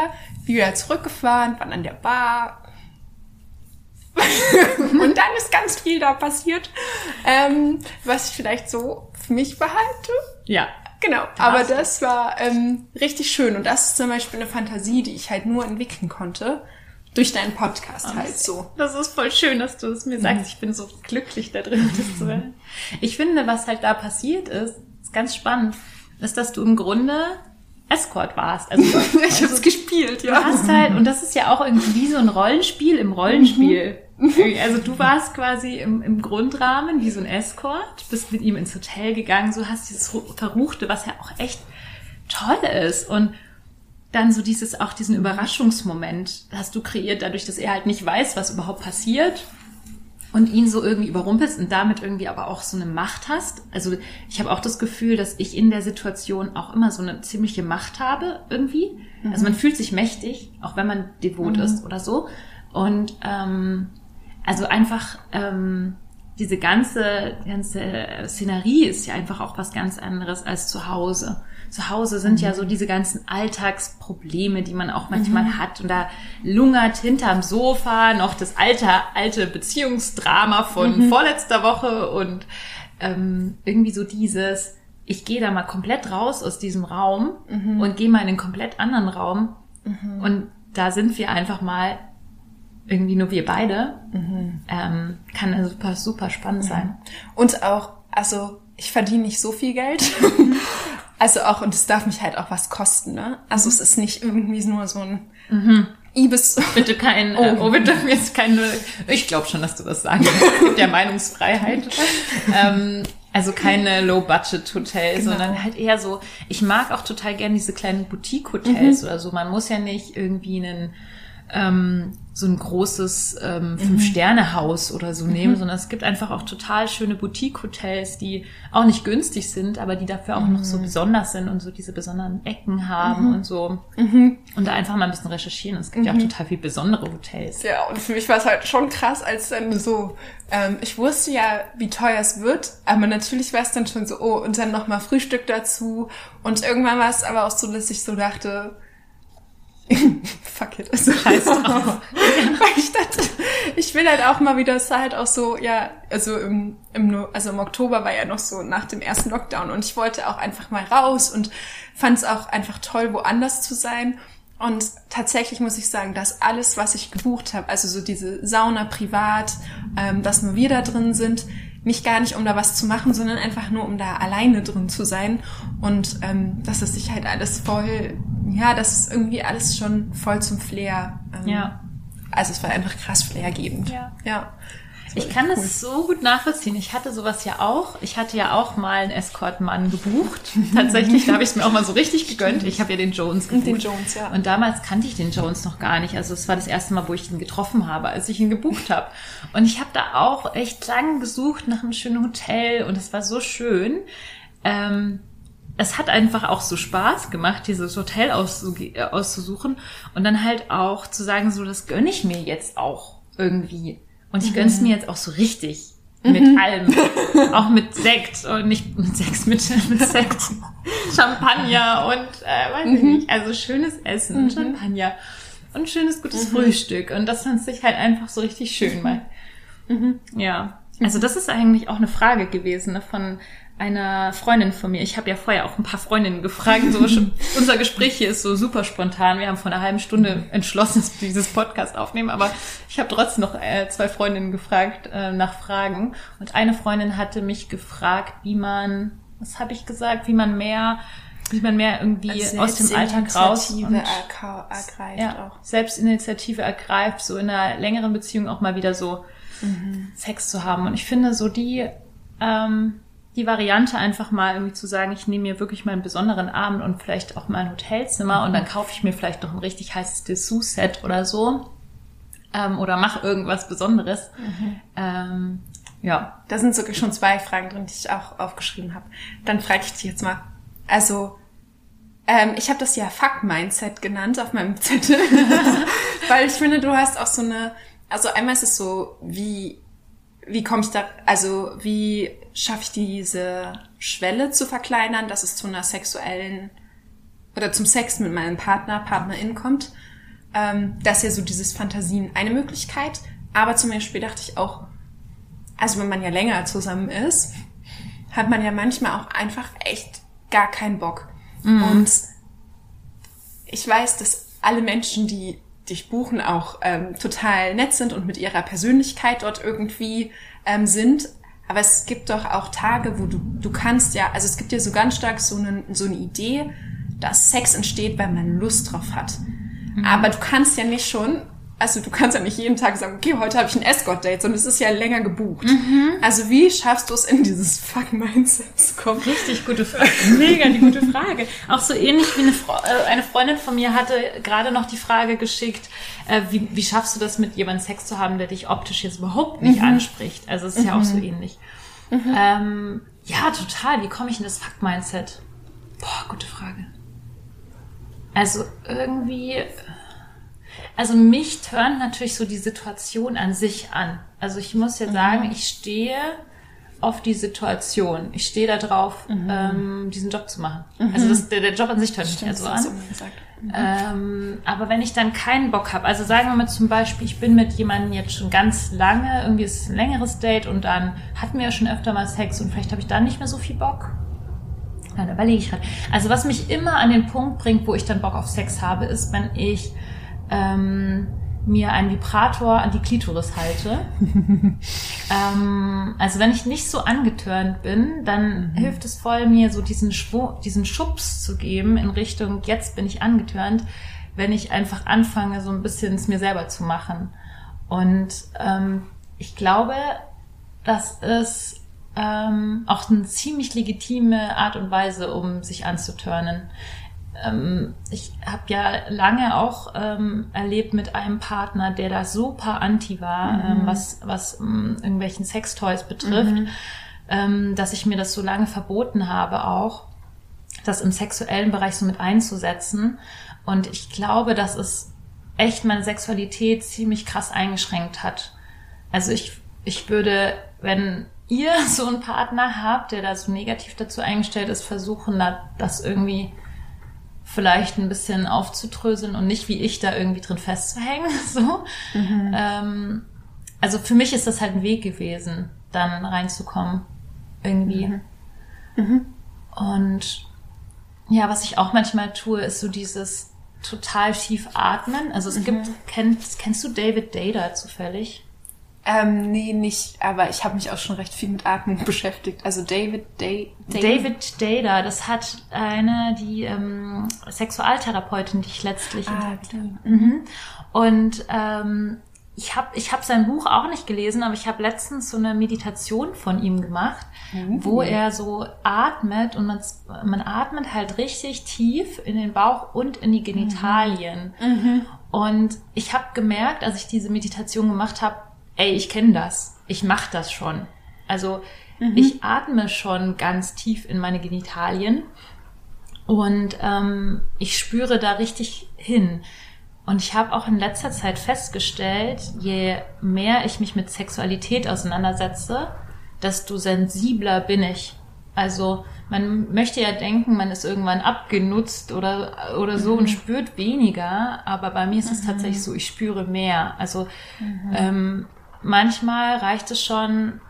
wieder zurückgefahren, waren an der Bar. und dann ist ganz viel da passiert, ähm, was ich vielleicht so für mich behalte. ja. Genau, aber das war ähm, richtig schön. Und das ist zum Beispiel eine Fantasie, die ich halt nur entwickeln konnte durch deinen Podcast halt so. Das ist voll schön, dass du es mir sagst. Ich bin so glücklich da drin, das zu hören. Ich finde, was halt da passiert ist, ist ganz spannend, ist, dass du im Grunde Escort warst. Also, Ich hab's gespielt, du ja. hast halt, und das ist ja auch irgendwie wie so ein Rollenspiel im Rollenspiel. Also du warst quasi im, im Grundrahmen wie so ein Escort, bist mit ihm ins Hotel gegangen, so hast dieses Ru- Verruchte, was ja auch echt toll ist. Und dann so dieses, auch diesen Überraschungsmoment hast du kreiert, dadurch, dass er halt nicht weiß, was überhaupt passiert. und ihn so irgendwie überrumpelst und damit irgendwie aber auch so eine Macht hast. Also ich habe auch das Gefühl, dass ich in der Situation auch immer so eine ziemliche Macht habe irgendwie. Also man fühlt sich mächtig, auch wenn man devot ist oder so. Und ähm, also einfach ähm, diese ganze ganze Szenerie ist ja einfach auch was ganz anderes als zu Hause. Zu Hause sind ja so diese ganzen Alltagsprobleme, die man auch manchmal hat. Und da lungert hinterm Sofa noch das alte, alte Beziehungsdrama von vorletzter Woche und ähm, irgendwie so dieses, ich gehe da mal komplett raus aus diesem Raum und gehe mal in einen komplett anderen Raum. Und da sind wir einfach mal irgendwie nur wir beide. Ähm, kann also super, super spannend sein. Und auch, also ich verdiene nicht so viel Geld. also auch, und es darf mich halt auch was kosten, ne? Also es ist nicht irgendwie nur so ein Ibis. Bitte kein, oh, äh, oh dürfen jetzt keine, ich glaube schon, dass du das sagen kannst, mit der Meinungsfreiheit. ähm, also keine Low-Budget-Hotel, sondern halt eher so, ich mag auch total gerne diese kleinen Boutique-Hotels oder so. Man muss ja nicht irgendwie einen, ähm, so ein großes ähm, Fünf-Sterne-Haus oder so nehmen, sondern es gibt einfach auch total schöne Boutique-Hotels, die auch nicht günstig sind, aber die dafür auch noch so besonders sind und so diese besonderen Ecken haben und so. Und da einfach mal ein bisschen recherchieren. Es gibt ja auch total viel besondere Hotels. Ja, und für mich war es halt schon krass, als dann so, ähm, ich wusste ja, wie teuer es wird, aber natürlich war es dann schon so, oh, und dann nochmal Frühstück dazu. Und irgendwann war es aber auch so, dass ich so dachte, fuck it, also Scheiß drauf. Weil ich dachte, ich will halt auch mal wieder, es war halt auch so, ja, also im, im, also im Oktober war ja noch so nach dem ersten Lockdown und ich wollte auch einfach mal raus und fand es auch einfach toll, woanders zu sein. Und tatsächlich muss ich sagen, dass alles, was ich gebucht habe, also so diese Sauna privat, ähm, dass nur wir da drin sind, nicht gar nicht, um da was zu machen, sondern einfach nur, um da alleine drin zu sein. Und ähm, dass es sich halt alles voll, ja, das ist irgendwie alles schon voll zum Flair. Ähm, Ja. Also es war einfach krass flairgebend. Ja. ja. Ich kann das so gut nachvollziehen. Ich hatte sowas ja auch. Ich hatte ja auch mal einen Escort-Mann gebucht. Tatsächlich, da habe ich es mir auch mal so richtig gegönnt. Ich habe ja den Jones gebucht. Den Jones, ja. Und damals kannte ich den Jones noch gar nicht. Also es war das erste Mal, wo ich ihn getroffen habe, als ich ihn gebucht habe. Und ich habe da auch echt lang gesucht nach einem schönen Hotel und es war so schön. Ähm, es hat einfach auch so Spaß gemacht, dieses Hotel äh, auszusuchen und dann halt auch zu sagen, so das gönne ich mir jetzt auch irgendwie. Und ich gönn's mir jetzt auch so richtig. Mit allem. auch mit Sekt und nicht mit Sekt, mit, mit Sekt. Champagner und äh, weiß ich nicht. Also schönes Essen, Champagner und schönes gutes Frühstück. Und das fand ich halt einfach so richtig schön mal. Ja. Also das ist eigentlich auch eine Frage gewesen ne, von einer Freundin von mir. Ich habe ja vorher auch ein paar Freundinnen gefragt. So, unser Gespräch hier ist so super spontan. Wir haben vor einer halben Stunde entschlossen, dass wir dieses Podcast aufnehmen, aber ich habe trotzdem noch äh, zwei Freundinnen gefragt äh, nach Fragen. Und eine Freundin hatte mich gefragt, wie man, was habe ich gesagt, wie man mehr, wie man mehr irgendwie aus dem Alltag raus und Selbstinitiative ergreift ja, auch. Selbstinitiative ergreift, so in einer längeren Beziehung auch mal wieder so Sex zu haben. Und ich finde so die, ähm, die Variante einfach mal irgendwie zu sagen, ich nehme mir wirklich mal einen besonderen Abend und vielleicht auch mal ein Hotelzimmer und dann kaufe ich mir vielleicht noch ein richtig heißes Dessous-Set oder so. Ähm, oder mache irgendwas Besonderes. Ähm, ja. Da sind sogar schon zwei Fragen drin, die ich auch aufgeschrieben habe. Dann frage ich dich jetzt mal. Also, ähm, ich habe das ja Fuck-Mindset genannt auf meinem Zettel. Weil ich finde, du hast auch so eine, also einmal ist es so, wie, wie komme ich da, also wie schaffe ich diese Schwelle zu verkleinern, dass es zu einer sexuellen oder zum Sex mit meinem Partner, Partnerin kommt. Ähm, das ist ja so dieses Fantasien eine Möglichkeit. Aber zum Beispiel dachte ich auch, also wenn man ja länger zusammen ist, hat man ja manchmal auch einfach echt gar keinen Bock. Und ich weiß, dass alle Menschen, die dich buchen, auch ähm, total nett sind und mit ihrer Persönlichkeit dort irgendwie ähm, sind. Aber es gibt doch auch Tage, wo du, du kannst ja, also es gibt ja so ganz stark so, eine so eine Idee, dass Sex entsteht, weil man Lust drauf hat. Aber du kannst ja nicht schon also du kannst ja nicht jeden Tag sagen, okay, heute habe ich ein Escort-Date, sondern es ist ja länger gebucht. Also wie schaffst du es in dieses Fuck-Mindset zu kommen? Richtig gute Frage. Mega die gute Frage. Auch so ähnlich wie eine, Fre äh, eine Freundin von mir hatte gerade noch die Frage geschickt, äh, wie, wie schaffst du das mit jemandem Sex zu haben, der dich optisch jetzt überhaupt nicht anspricht? Also es ist ja auch so ähnlich. Ähm, ja, total. Wie komme ich in das Fuck-Mindset? Boah, gute Frage. Also irgendwie, also mich turnt natürlich so die Situation an sich an. Also ich muss ja sagen, ich stehe auf die Situation. Ich stehe da drauf, ähm, diesen Job zu machen. Also das, der, der Job an sich turnt mich ja so an. Ähm, aber wenn ich dann keinen Bock habe, also sagen wir mal zum Beispiel, ich bin mit jemandem jetzt schon ganz lange, irgendwie ist es ein längeres Date und dann hatten wir ja schon öfter mal Sex und vielleicht habe ich dann nicht mehr so viel Bock. Ja, da überlege ich gerade. Also was mich immer an den Punkt bringt, wo ich dann Bock auf Sex habe, ist, wenn ich ähm, mir einen Vibrator an die Klitoris halte. ähm, also wenn ich nicht so angetörnt bin, dann hilft es voll, mir so diesen, diesen Schubs zu geben in Richtung, jetzt bin ich angetörnt, wenn ich einfach anfange, so ein bisschen es mir selber zu machen. Und ähm, ich glaube, das ist ähm, auch eine ziemlich legitime Art und Weise, um sich anzuturnen. Ähm, ich habe ja lange auch ähm, erlebt mit einem Partner, der da super anti war, ähm, was, was ähm, irgendwelchen Sextoys betrifft, ähm, dass ich mir das so lange verboten habe auch, das im sexuellen Bereich so mit einzusetzen. Und ich glaube, dass es echt meine Sexualität ziemlich krass eingeschränkt hat. Also ich, ich würde, wenn ihr so einen Partner habt, der da so negativ dazu eingestellt ist, versuchen, da, das irgendwie vielleicht ein bisschen aufzudröseln und nicht wie ich da irgendwie drin festzuhängen. So. Ähm, also für mich ist das halt ein Weg gewesen, dann reinzukommen. Irgendwie. Und ja, was ich auch manchmal tue, ist so dieses total tief atmen. Also es gibt, kennst, kennst du David Data zufällig? Ähm, nee, nicht, aber ich habe mich auch schon recht viel mit Atmung beschäftigt. Also David Day, David Data, das hat eine, die ähm, Sexualtherapeutin, die ich letztlich Ah, Mhm. Und ähm, ich habe ich hab sein Buch auch nicht gelesen, aber ich habe letztens so eine Meditation von ihm gemacht, wo er so atmet und man, man atmet halt richtig tief in den Bauch und in die Genitalien. Und ich habe gemerkt, als ich diese Meditation gemacht habe, ey, ich kenne das. Ich mache das schon. Also ich atme schon ganz tief in meine Genitalien und ähm, ich spüre da richtig hin. Und ich habe auch in letzter Zeit festgestellt, je mehr ich mich mit Sexualität auseinandersetze, desto sensibler bin ich. Also man möchte ja denken, man ist irgendwann abgenutzt oder, oder so und spürt weniger, aber bei mir ist es tatsächlich so, ich spüre mehr. Also ähm, manchmal reicht es schon,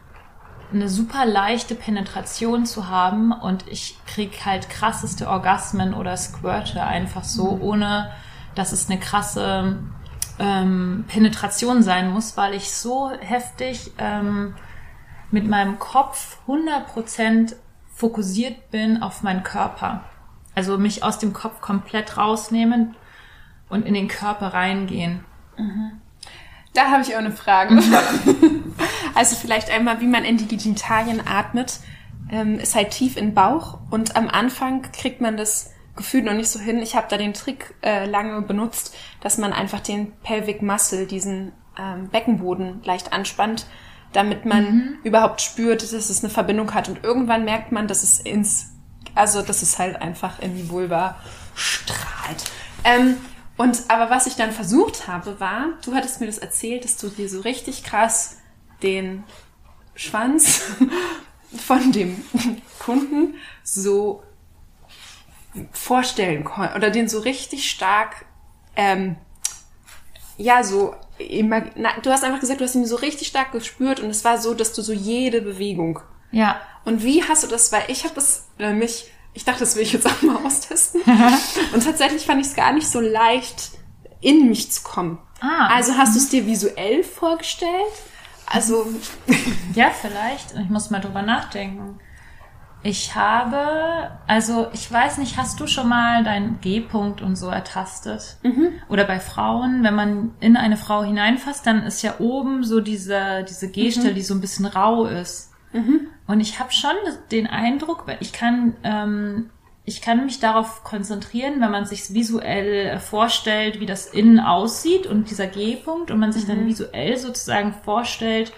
eine super leichte Penetration zu haben und ich krieg halt krasseste Orgasmen oder Squirte einfach so, ohne dass es eine krasse ähm, Penetration sein muss, weil ich so heftig ähm, mit meinem Kopf 100% fokussiert bin auf meinen Körper. Also mich aus dem Kopf komplett rausnehmen und in den Körper reingehen. Da habe ich auch eine Frage. also vielleicht einmal, wie man in die Genitalien atmet, ähm, ist halt tief in den Bauch und am Anfang kriegt man das Gefühl noch nicht so hin. Ich habe da den Trick äh, lange benutzt, dass man einfach den Pelvic Muscle, diesen ähm, Beckenboden leicht anspannt, damit man überhaupt spürt, dass es eine Verbindung hat. Und irgendwann merkt man, dass es ins, also dass es halt einfach in die Vulva strahlt. Ähm, und aber was ich dann versucht habe, war, du hattest mir das erzählt, dass du dir so richtig krass den Schwanz von dem Kunden so vorstellen konntest oder den so richtig stark, ähm, ja, so na, du hast einfach gesagt, du hast ihn so richtig stark gespürt und es war so, dass du so jede Bewegung. Ja. Und wie hast du das? Weil ich habe es äh, mich, ich dachte, das will ich jetzt auch mal austesten. und tatsächlich fand ich es gar nicht so leicht, in mich zu kommen. Ah. Also hast du es dir visuell vorgestellt? Also Ja, vielleicht. Ich muss mal drüber nachdenken. Ich habe, also ich weiß nicht, hast du schon mal deinen G-Punkt und so ertastet? Oder bei Frauen, wenn man in eine Frau hineinfasst, dann ist ja oben so diese, diese G-Stelle, die so ein bisschen rau ist. Und ich habe schon den Eindruck, ich kann, ähm, ich kann mich darauf konzentrieren, wenn man sich visuell äh, vorstellt, wie das innen aussieht und dieser G-Punkt und man sich dann visuell sozusagen vorstellt,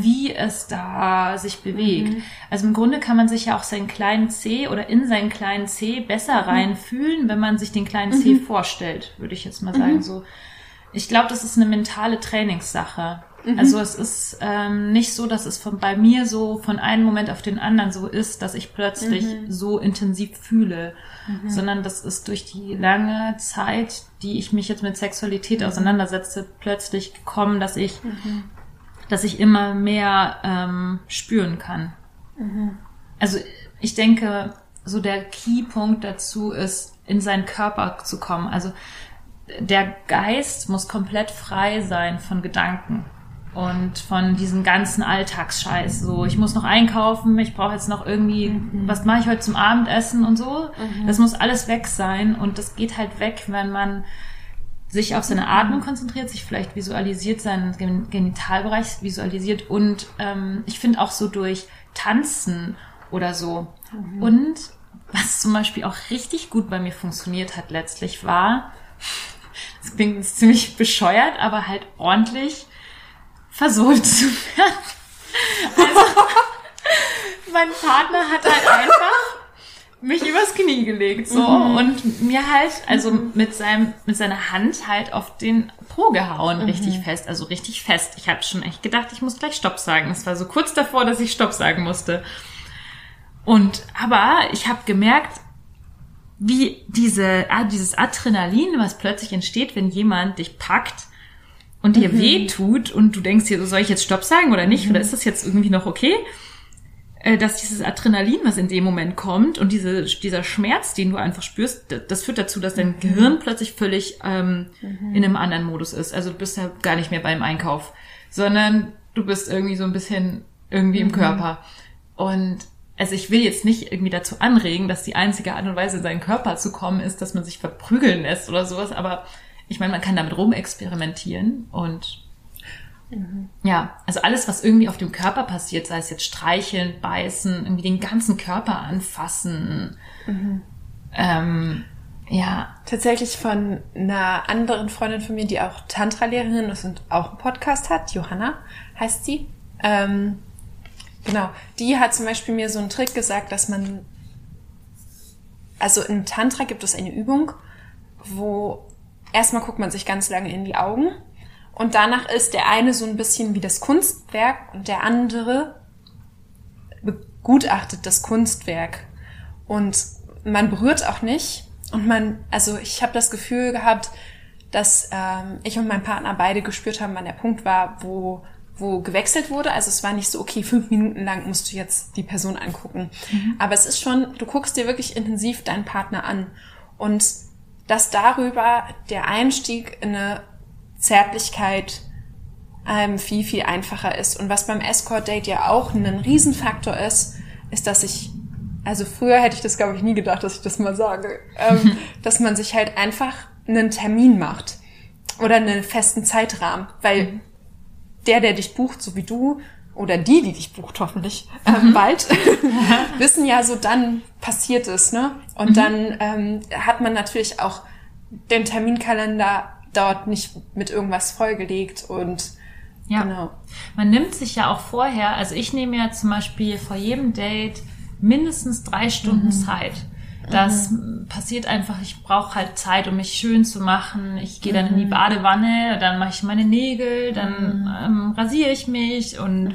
wie es da sich bewegt. Also im Grunde kann man sich ja auch seinen kleinen C oder in seinen kleinen C besser reinfühlen, wenn man sich den kleinen C vorstellt, würde ich jetzt mal sagen. So, ich glaube, das ist eine mentale Trainingssache. Also es ist ähm, nicht so, dass es von bei mir so von einem Moment auf den anderen so ist, dass ich plötzlich so intensiv fühle, sondern das ist durch die lange Zeit, die ich mich jetzt mit Sexualität auseinandersetze, plötzlich gekommen, dass ich, dass ich immer mehr ähm, spüren kann. Also ich denke, so der Keypunkt dazu ist, in seinen Körper zu kommen. Also der Geist muss komplett frei sein von Gedanken und von diesem ganzen Alltagsscheiß. So, ich muss noch einkaufen, ich brauche jetzt noch irgendwie, was mache ich heute zum Abendessen und so. Das muss alles weg sein und das geht halt weg, wenn man sich auf seine Atmung konzentriert, sich vielleicht visualisiert, seinen Gen- Genitalbereich visualisiert und ähm, ich finde auch so durch Tanzen oder so. Und was zum Beispiel auch richtig gut bei mir funktioniert hat letztlich war, das klingt jetzt ziemlich bescheuert, aber halt ordentlich versohlt zu werden. Also, mein Partner hat halt einfach mich übers Knie gelegt so. Und mir halt also mit seinem mit seiner Hand halt auf den Po gehauen richtig fest also richtig fest. Ich habe schon echt gedacht ich muss gleich Stopp sagen. Es war so kurz davor dass ich Stopp sagen musste. Und aber ich habe gemerkt wie diese ah, dieses Adrenalin was plötzlich entsteht wenn jemand dich packt und dir weh tut und du denkst dir, so, soll ich jetzt Stopp sagen oder nicht? Oder ist das jetzt irgendwie noch okay? Äh, Dass dieses Adrenalin, was in dem Moment kommt und diese, dieser Schmerz, den du einfach spürst, das führt dazu, dass dein Gehirn plötzlich völlig ähm, in einem anderen Modus ist. Also du bist ja gar nicht mehr beim Einkauf, sondern du bist irgendwie so ein bisschen irgendwie im Körper. Und also ich will jetzt nicht irgendwie dazu anregen, dass die einzige Art und Weise, in seinen Körper zu kommen, ist, dass man sich verprügeln lässt oder sowas, aber ich meine, man kann damit rumexperimentieren und ja, also alles, was irgendwie auf dem Körper passiert, sei es jetzt streicheln, beißen, irgendwie den ganzen Körper anfassen, ähm, ja, Tatsächlich von einer anderen Freundin von mir, die auch Tantra-Lehrerin ist und auch einen Podcast hat, Johanna heißt sie. Ähm, genau, die hat zum Beispiel mir so einen Trick gesagt, dass man, also im Tantra gibt es eine Übung, wo erstmal guckt man sich ganz lange in die Augen und danach ist der eine so ein bisschen wie das Kunstwerk und der andere begutachtet das Kunstwerk. Und man berührt auch nicht. Und man, also ich habe das Gefühl gehabt, dass ähm, ich und mein Partner beide gespürt haben, wann der Punkt war, wo wo gewechselt wurde. Also es war nicht so, okay, fünf Minuten lang musst du jetzt die Person angucken. Aber es ist schon, du guckst dir wirklich intensiv deinen Partner an. Und dass darüber der Einstieg in eine Zärtlichkeit ähm, viel, viel einfacher ist. Und was beim Escort-Date ja auch ein Riesenfaktor ist, ist, dass ich, also früher hätte ich das, glaube ich, nie gedacht, dass ich das mal sage, ähm, dass man sich halt einfach einen Termin macht oder einen festen Zeitrahmen, weil der, der dich bucht, so wie du, oder die, die dich bucht, hoffentlich ähm, bald, wissen ja so, dann passiert es, ne? Und dann ähm, hat man natürlich auch den Terminkalender dort nicht mit irgendwas vollgelegt und Ja. genau. Man nimmt sich ja auch vorher, also ich nehme ja zum Beispiel vor jedem Date mindestens drei Stunden Zeit. Das passiert einfach, ich brauche halt Zeit, um mich schön zu machen. Ich gehe dann in die Badewanne, dann mache ich meine Nägel, dann ähm, rasiere ich mich und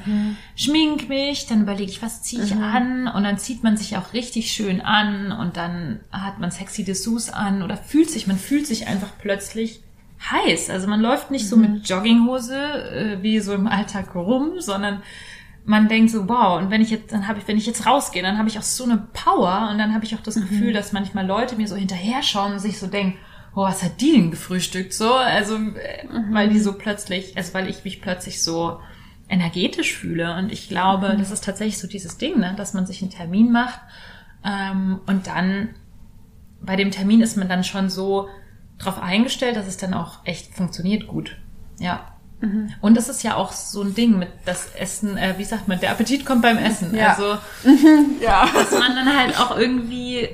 schmink mich, dann überlege ich, was ziehe ich an? Und dann zieht man sich auch richtig schön an und dann hat man sexy Dessous an oder fühlt sich, man fühlt sich einfach plötzlich heiß. Also man läuft nicht so mit Jogginghose äh, wie so im Alltag rum, sondern man denkt so, wow, und wenn ich jetzt, dann habe ich, wenn ich jetzt rausgehe, dann habe ich auch so eine Power und dann habe ich auch das Gefühl, dass manchmal Leute mir so hinterher schauen und sich so denken, oh, was hat die denn gefrühstückt? So, also, äh, weil die so plötzlich, also weil ich mich plötzlich so energetisch fühle. Und ich glaube, das ist tatsächlich so dieses Ding, ne? dass man sich einen Termin macht ähm, und dann bei dem Termin ist man dann schon so drauf eingestellt, dass es dann auch echt funktioniert gut. Ja. Und das ist ja auch so ein Ding mit das Essen, äh, wie sagt man, der Appetit kommt beim Essen. Ja. Also, Ja. dass man dann halt auch irgendwie,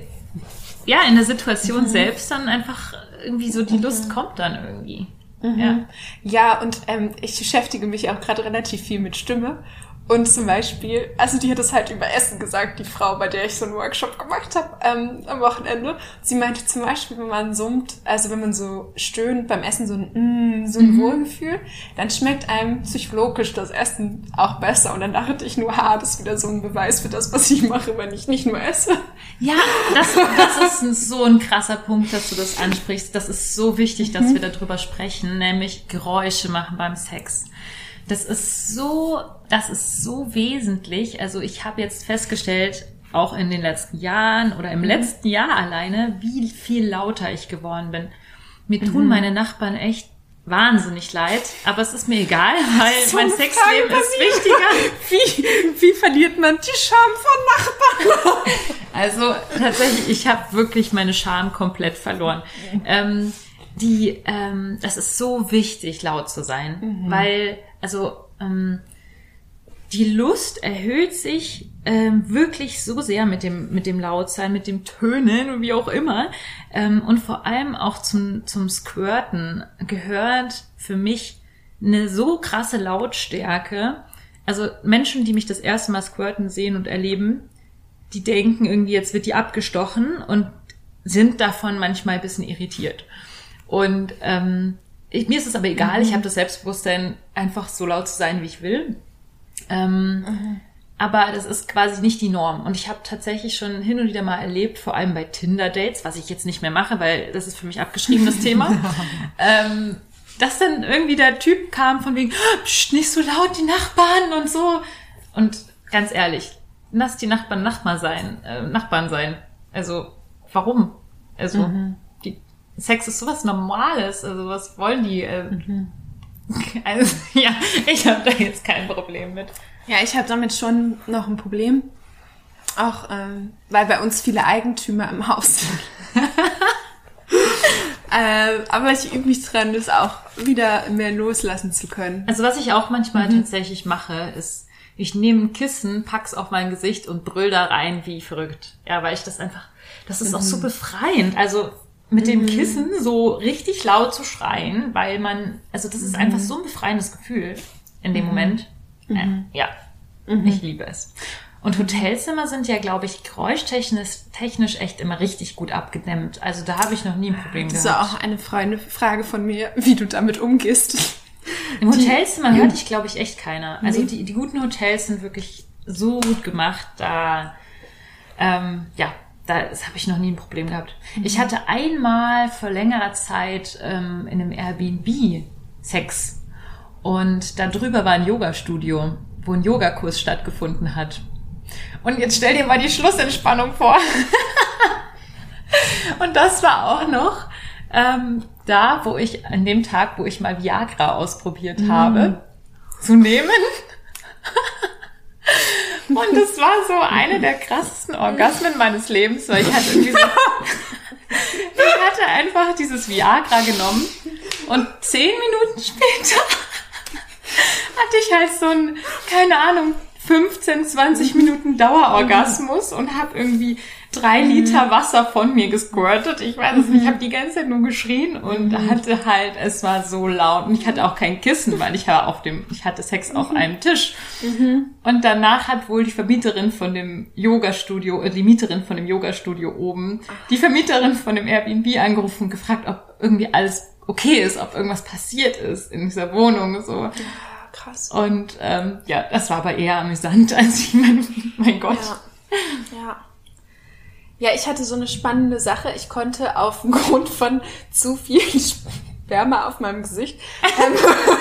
ja, in der Situation selbst dann einfach irgendwie so die Lust kommt dann irgendwie. Ja. Ja, und ähm, ich beschäftige mich auch gerade relativ viel mit Stimme. Und zum Beispiel, also die hat es halt über Essen gesagt, die Frau, bei der ich so einen Workshop gemacht habe ähm, am Wochenende. Sie meinte zum Beispiel, wenn man summt, also wenn man so stöhnt beim Essen, so ein, mm, so ein Wohlgefühl, dann schmeckt einem psychologisch das Essen auch besser. Und dann dachte ich nur, ha, das ist wieder so ein Beweis für das, was ich mache, wenn ich nicht nur esse. Ja, das, das ist so ein krasser Punkt, dass du das ansprichst. Das ist so wichtig, dass wir darüber sprechen, nämlich Geräusche machen beim Sex. Das ist so, das ist so wesentlich. Also ich habe jetzt festgestellt, auch in den letzten Jahren oder im letzten Jahr alleine, wie viel lauter ich geworden bin. Mir tun meine Nachbarn echt wahnsinnig leid, aber es ist mir egal, weil So mein Sexleben Frage ist wichtiger. Wie, wie verliert man die Scham von Nachbarn? Also tatsächlich, ich habe wirklich meine Scham komplett verloren. Ähm, die, ähm, das ist so wichtig, laut zu sein, weil also ähm, die Lust erhöht sich ähm, wirklich so sehr mit dem mit dem Lautsein, mit dem Tönen, wie auch immer. Ähm, und vor allem auch zum zum Squirten gehört für mich eine so krasse Lautstärke. Also Menschen, die mich das erste Mal squirten sehen und erleben, die denken irgendwie, jetzt wird die abgestochen und sind davon manchmal ein bisschen irritiert. Und ähm, ich, mir ist es aber egal, ich habe das Selbstbewusstsein, einfach so laut zu sein, wie ich will. Ähm, Aber das ist quasi nicht die Norm. Und ich habe tatsächlich schon hin und wieder mal erlebt, vor allem bei Tinder-Dates, was ich jetzt nicht mehr mache, weil das ist für mich abgeschriebenes Thema, ähm, dass dann irgendwie der Typ kam von wegen, "Ah, Psst, nicht so laut, die Nachbarn und so. Und ganz ehrlich, lass die Nachbarn Nachbar sein, äh, Nachbarn sein. Also, warum? Also, die, Sex ist sowas Normales. Also, was wollen die? Äh, Also, ja, ich habe da jetzt kein Problem mit. Ja, ich habe damit schon noch ein Problem. Auch ähm, weil bei uns viele Eigentümer im Haus sind. ähm, aber ich übe mich dran, das auch wieder mehr loslassen zu können. Also was ich auch manchmal tatsächlich mache, ist, ich nehme ein Kissen, pack's auf mein Gesicht und brüll da rein wie verrückt. Ja, weil ich das einfach, das ist auch so befreiend. Also mit dem Kissen so richtig laut zu schreien, weil man, also das ist einfach so ein befreiendes Gefühl in dem Moment. Äh, ja, ich liebe es. Und Hotelzimmer sind ja, glaube ich, geräuschtechnisch technisch echt immer richtig gut abgedämmt. Also da habe ich noch nie ein Problem Das ist gehabt. auch eine Freunde Frage von mir, wie du damit umgehst. Im Hotelzimmer hört ich, glaube ich, echt keiner. Also die, die guten Hotels sind wirklich so gut gemacht. Da, ähm, ja, da habe ich noch nie ein Problem gehabt. Ich hatte einmal vor längerer Zeit ähm, in einem Airbnb Sex. Und da drüber war ein Yoga-Studio, wo ein Yogakurs stattgefunden hat. Und jetzt stell dir mal die Schlussentspannung vor. Und das war auch noch ähm, da, wo ich an dem Tag, wo ich mal Viagra ausprobiert habe, zu nehmen. Und es war so eine der krassesten Orgasmen meines Lebens, weil ich hatte irgendwie so, ich hatte einfach dieses Viagra genommen und zehn Minuten später hatte ich halt so ein, keine Ahnung, 15, 20 Minuten Dauerorgasmus und habe irgendwie drei Liter Wasser von mir gesquirtet. Ich weiß es nicht, ich habe die ganze Zeit nur geschrien und hatte halt, es war so laut und ich hatte auch kein Kissen, weil ich war auf dem, ich hatte Sex auf einem Tisch. Und danach hat wohl die Vermieterin von dem Yoga-Studio, äh, die Mieterin von dem Yoga-Studio oben, die Vermieterin von dem Airbnb angerufen und gefragt, ob irgendwie alles okay ist, ob irgendwas passiert ist in dieser Wohnung, so. Krass. Und ähm, ja, das war aber eher amüsant, als ich mein, mein Gott. Ja. ja. Ja, ich hatte so eine spannende Sache. Ich konnte aufgrund von zu viel Sperma auf meinem Gesicht ähm,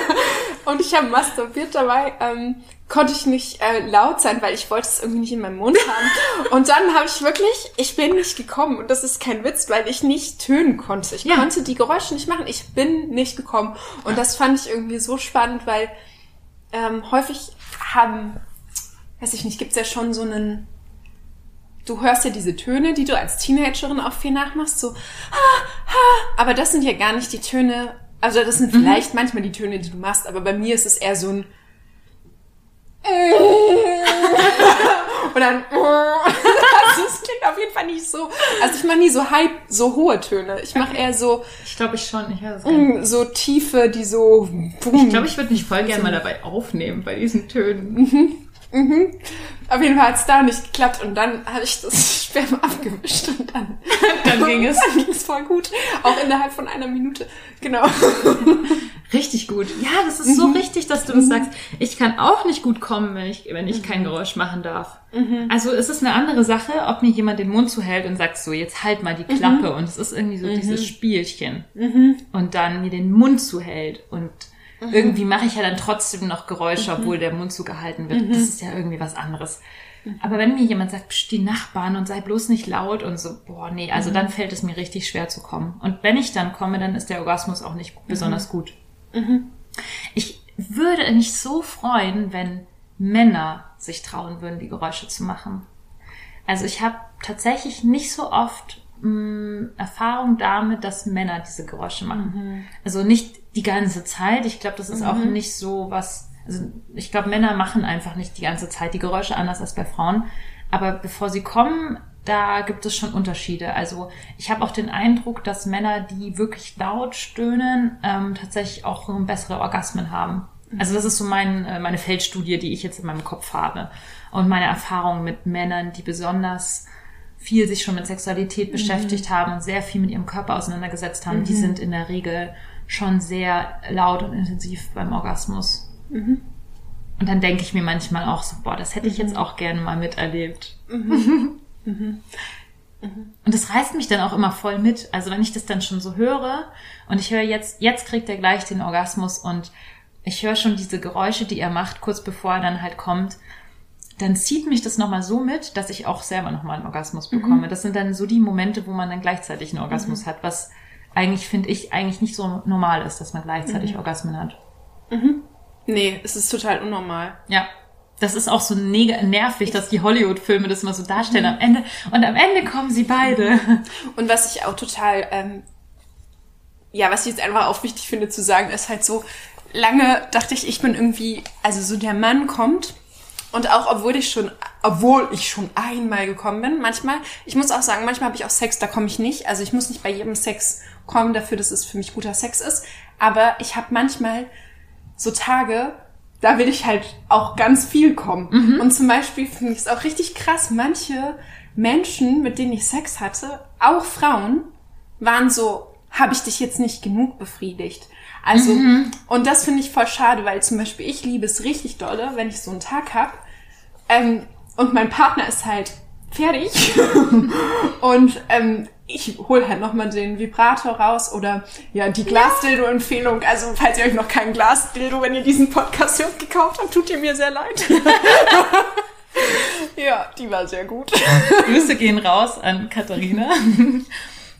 und ich habe masturbiert dabei, ähm, konnte ich nicht äh, laut sein, weil ich wollte es irgendwie nicht in meinem Mund haben. Und dann habe ich wirklich, ich bin nicht gekommen und das ist kein Witz, weil ich nicht tönen konnte. Ich Ja. konnte die Geräusche nicht machen. Ich bin nicht gekommen und das fand ich irgendwie so spannend, weil ähm, häufig haben, weiß ich nicht, gibt's ja schon so einen, du hörst ja diese Töne, die du als Teenagerin auch viel nachmachst, so, ha, ha, aber das sind ja gar nicht die Töne, also das sind vielleicht manchmal die Töne, die du machst, aber bei mir ist es eher so ein und dann also es klingt auf jeden Fall nicht so. Also ich mache nie so hype, so hohe Töne. Ich mache eher so Ich glaube ich schon. Ich höre das mm, so tiefe, die so Ich glaube, ich würde mich voll gerne mal dabei aufnehmen bei diesen Tönen. Auf jeden Fall hat es da nicht geklappt und dann habe ich das Sperma abgewischt und dann, Dann ging es. Dann ging es voll gut. Auch innerhalb von einer Minute. Genau. Richtig gut. Ja, das ist so richtig, dass du das sagst. Ich kann auch nicht gut kommen, wenn ich, wenn ich kein Geräusch machen darf. Also es ist eine andere Sache, ob mir jemand den Mund zuhält und sagt so, jetzt halt mal die Klappe. Und es ist irgendwie so dieses Spielchen. Und dann mir den Mund zuhält. Und irgendwie mache ich ja dann trotzdem noch Geräusche, obwohl der Mund zugehalten wird. Das ist ja irgendwie was anderes. Aber wenn mir jemand sagt, pst, die Nachbarn und sei bloß nicht laut und so, boah, nee, also dann fällt es mir richtig schwer zu kommen. Und wenn ich dann komme, dann ist der Orgasmus auch nicht besonders gut. Ich würde mich so freuen, wenn Männer sich trauen würden, die Geräusche zu machen. Also ich habe tatsächlich nicht so oft mh, Erfahrung damit, dass Männer diese Geräusche machen. Also nicht die ganze Zeit. Ich glaube, das ist auch nicht so was. Also ich glaube, Männer machen einfach nicht die ganze Zeit die Geräusche anders als bei Frauen. Aber bevor sie kommen, da gibt es schon Unterschiede. Also ich habe auch den Eindruck, dass Männer, die wirklich laut stöhnen, ähm, tatsächlich auch bessere Orgasmen haben. Also das ist so mein, äh, meine Feldstudie, die ich jetzt in meinem Kopf habe. Und meine Erfahrung mit Männern, die besonders viel sich schon mit Sexualität beschäftigt haben und sehr viel mit ihrem Körper auseinandergesetzt haben, die sind in der Regel schon sehr laut und intensiv beim Orgasmus. Und dann denke ich mir manchmal auch so, boah, das hätte ich jetzt auch gerne mal miterlebt. Und das reißt mich dann auch immer voll mit. Also wenn ich das dann schon so höre und ich höre jetzt, jetzt kriegt er gleich den Orgasmus und ich höre schon diese Geräusche, die er macht, kurz bevor er dann halt kommt, dann zieht mich das nochmal so mit, dass ich auch selber nochmal einen Orgasmus bekomme. Das sind dann so die Momente, wo man dann gleichzeitig einen Orgasmus hat, was eigentlich, finde ich, eigentlich nicht so normal ist, dass man gleichzeitig Orgasmen hat. Nee, es ist total unnormal. Ja. Das ist auch so nervig, dass die Hollywood-Filme das immer so darstellen am Ende. Und am Ende kommen sie beide. Und was ich auch total, ähm, ja, was ich jetzt einfach auch wichtig finde zu sagen, ist halt so, lange dachte ich, ich bin irgendwie, also so der Mann kommt und auch obwohl ich schon, obwohl ich schon einmal gekommen bin, manchmal, ich muss auch sagen, manchmal habe ich auch Sex, da komme ich nicht. Also ich muss nicht bei jedem Sex kommen dafür, dass es für mich guter Sex ist. Aber ich habe manchmal so Tage, da will ich halt auch ganz viel kommen. Und zum Beispiel finde ich es auch richtig krass, manche Menschen, mit denen ich Sex hatte, auch Frauen, waren so, habe ich dich jetzt nicht genug befriedigt. Also, und das finde ich voll schade, weil zum Beispiel ich liebe es richtig dolle, wenn ich so einen Tag hab ähm, und mein Partner ist halt fertig und ähm, ich hole halt nochmal den Vibrator raus oder ja, die Glasdildo-Empfehlung. Also, falls ihr euch noch kein Glasdildo, wenn ihr diesen Podcast hört, gekauft habt, tut ihr mir sehr leid. ja, die war sehr gut. Grüße gehen raus an Katharina,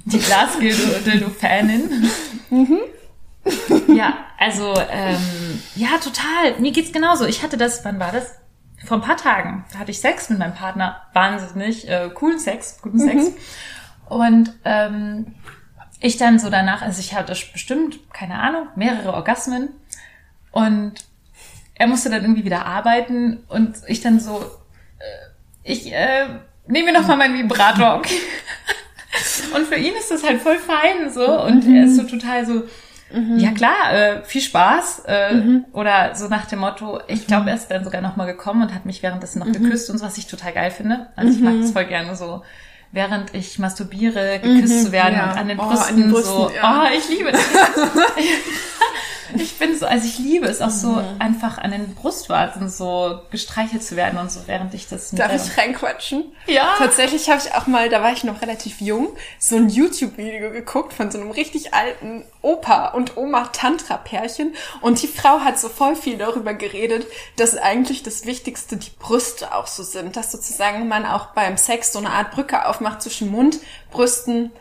die Glasdildo-Fanin. Ja, also, ähm, ja, total. Mir geht's genauso. Ich hatte das, wann war das? Vor ein paar Tagen. Da hatte ich Sex mit meinem Partner. Wahnsinnig äh, coolen Sex, guten Sex. Und ähm, ich dann so danach, also ich hatte bestimmt, keine Ahnung, mehrere Orgasmen. Und er musste dann irgendwie wieder arbeiten und ich dann so, äh, ich äh, nehme mir noch mal meinen Vibrator, okay? Und für ihn ist das halt voll fein so und er ist so total so, ja klar, äh, viel Spaß äh, oder so nach dem Motto, ich glaube, er ist dann sogar noch mal gekommen und hat mich währenddessen noch geküsst und so, was ich total geil finde. Also ich mag das voll gerne so, während ich masturbiere, geküsst zu werden ja. und an den Oh, an Brüsten, den Brüsten, so, ja. oh, ich liebe das. Ich bin so, also ich liebe es auch so Mhm. einfach an den Brustwarzen so gestreichelt zu werden und so, während ich das Darf ich reinquatschen? Ja. Tatsächlich habe ich auch mal, da war ich noch relativ jung, so ein YouTube-Video geguckt von so einem richtig alten Opa und Oma Tantra-Pärchen. Und die Frau hat so voll viel darüber geredet, dass eigentlich das Wichtigste die Brüste auch so sind. Dass sozusagen man auch beim Sex so eine Art Brücke aufmacht zwischen Mund, Brüsten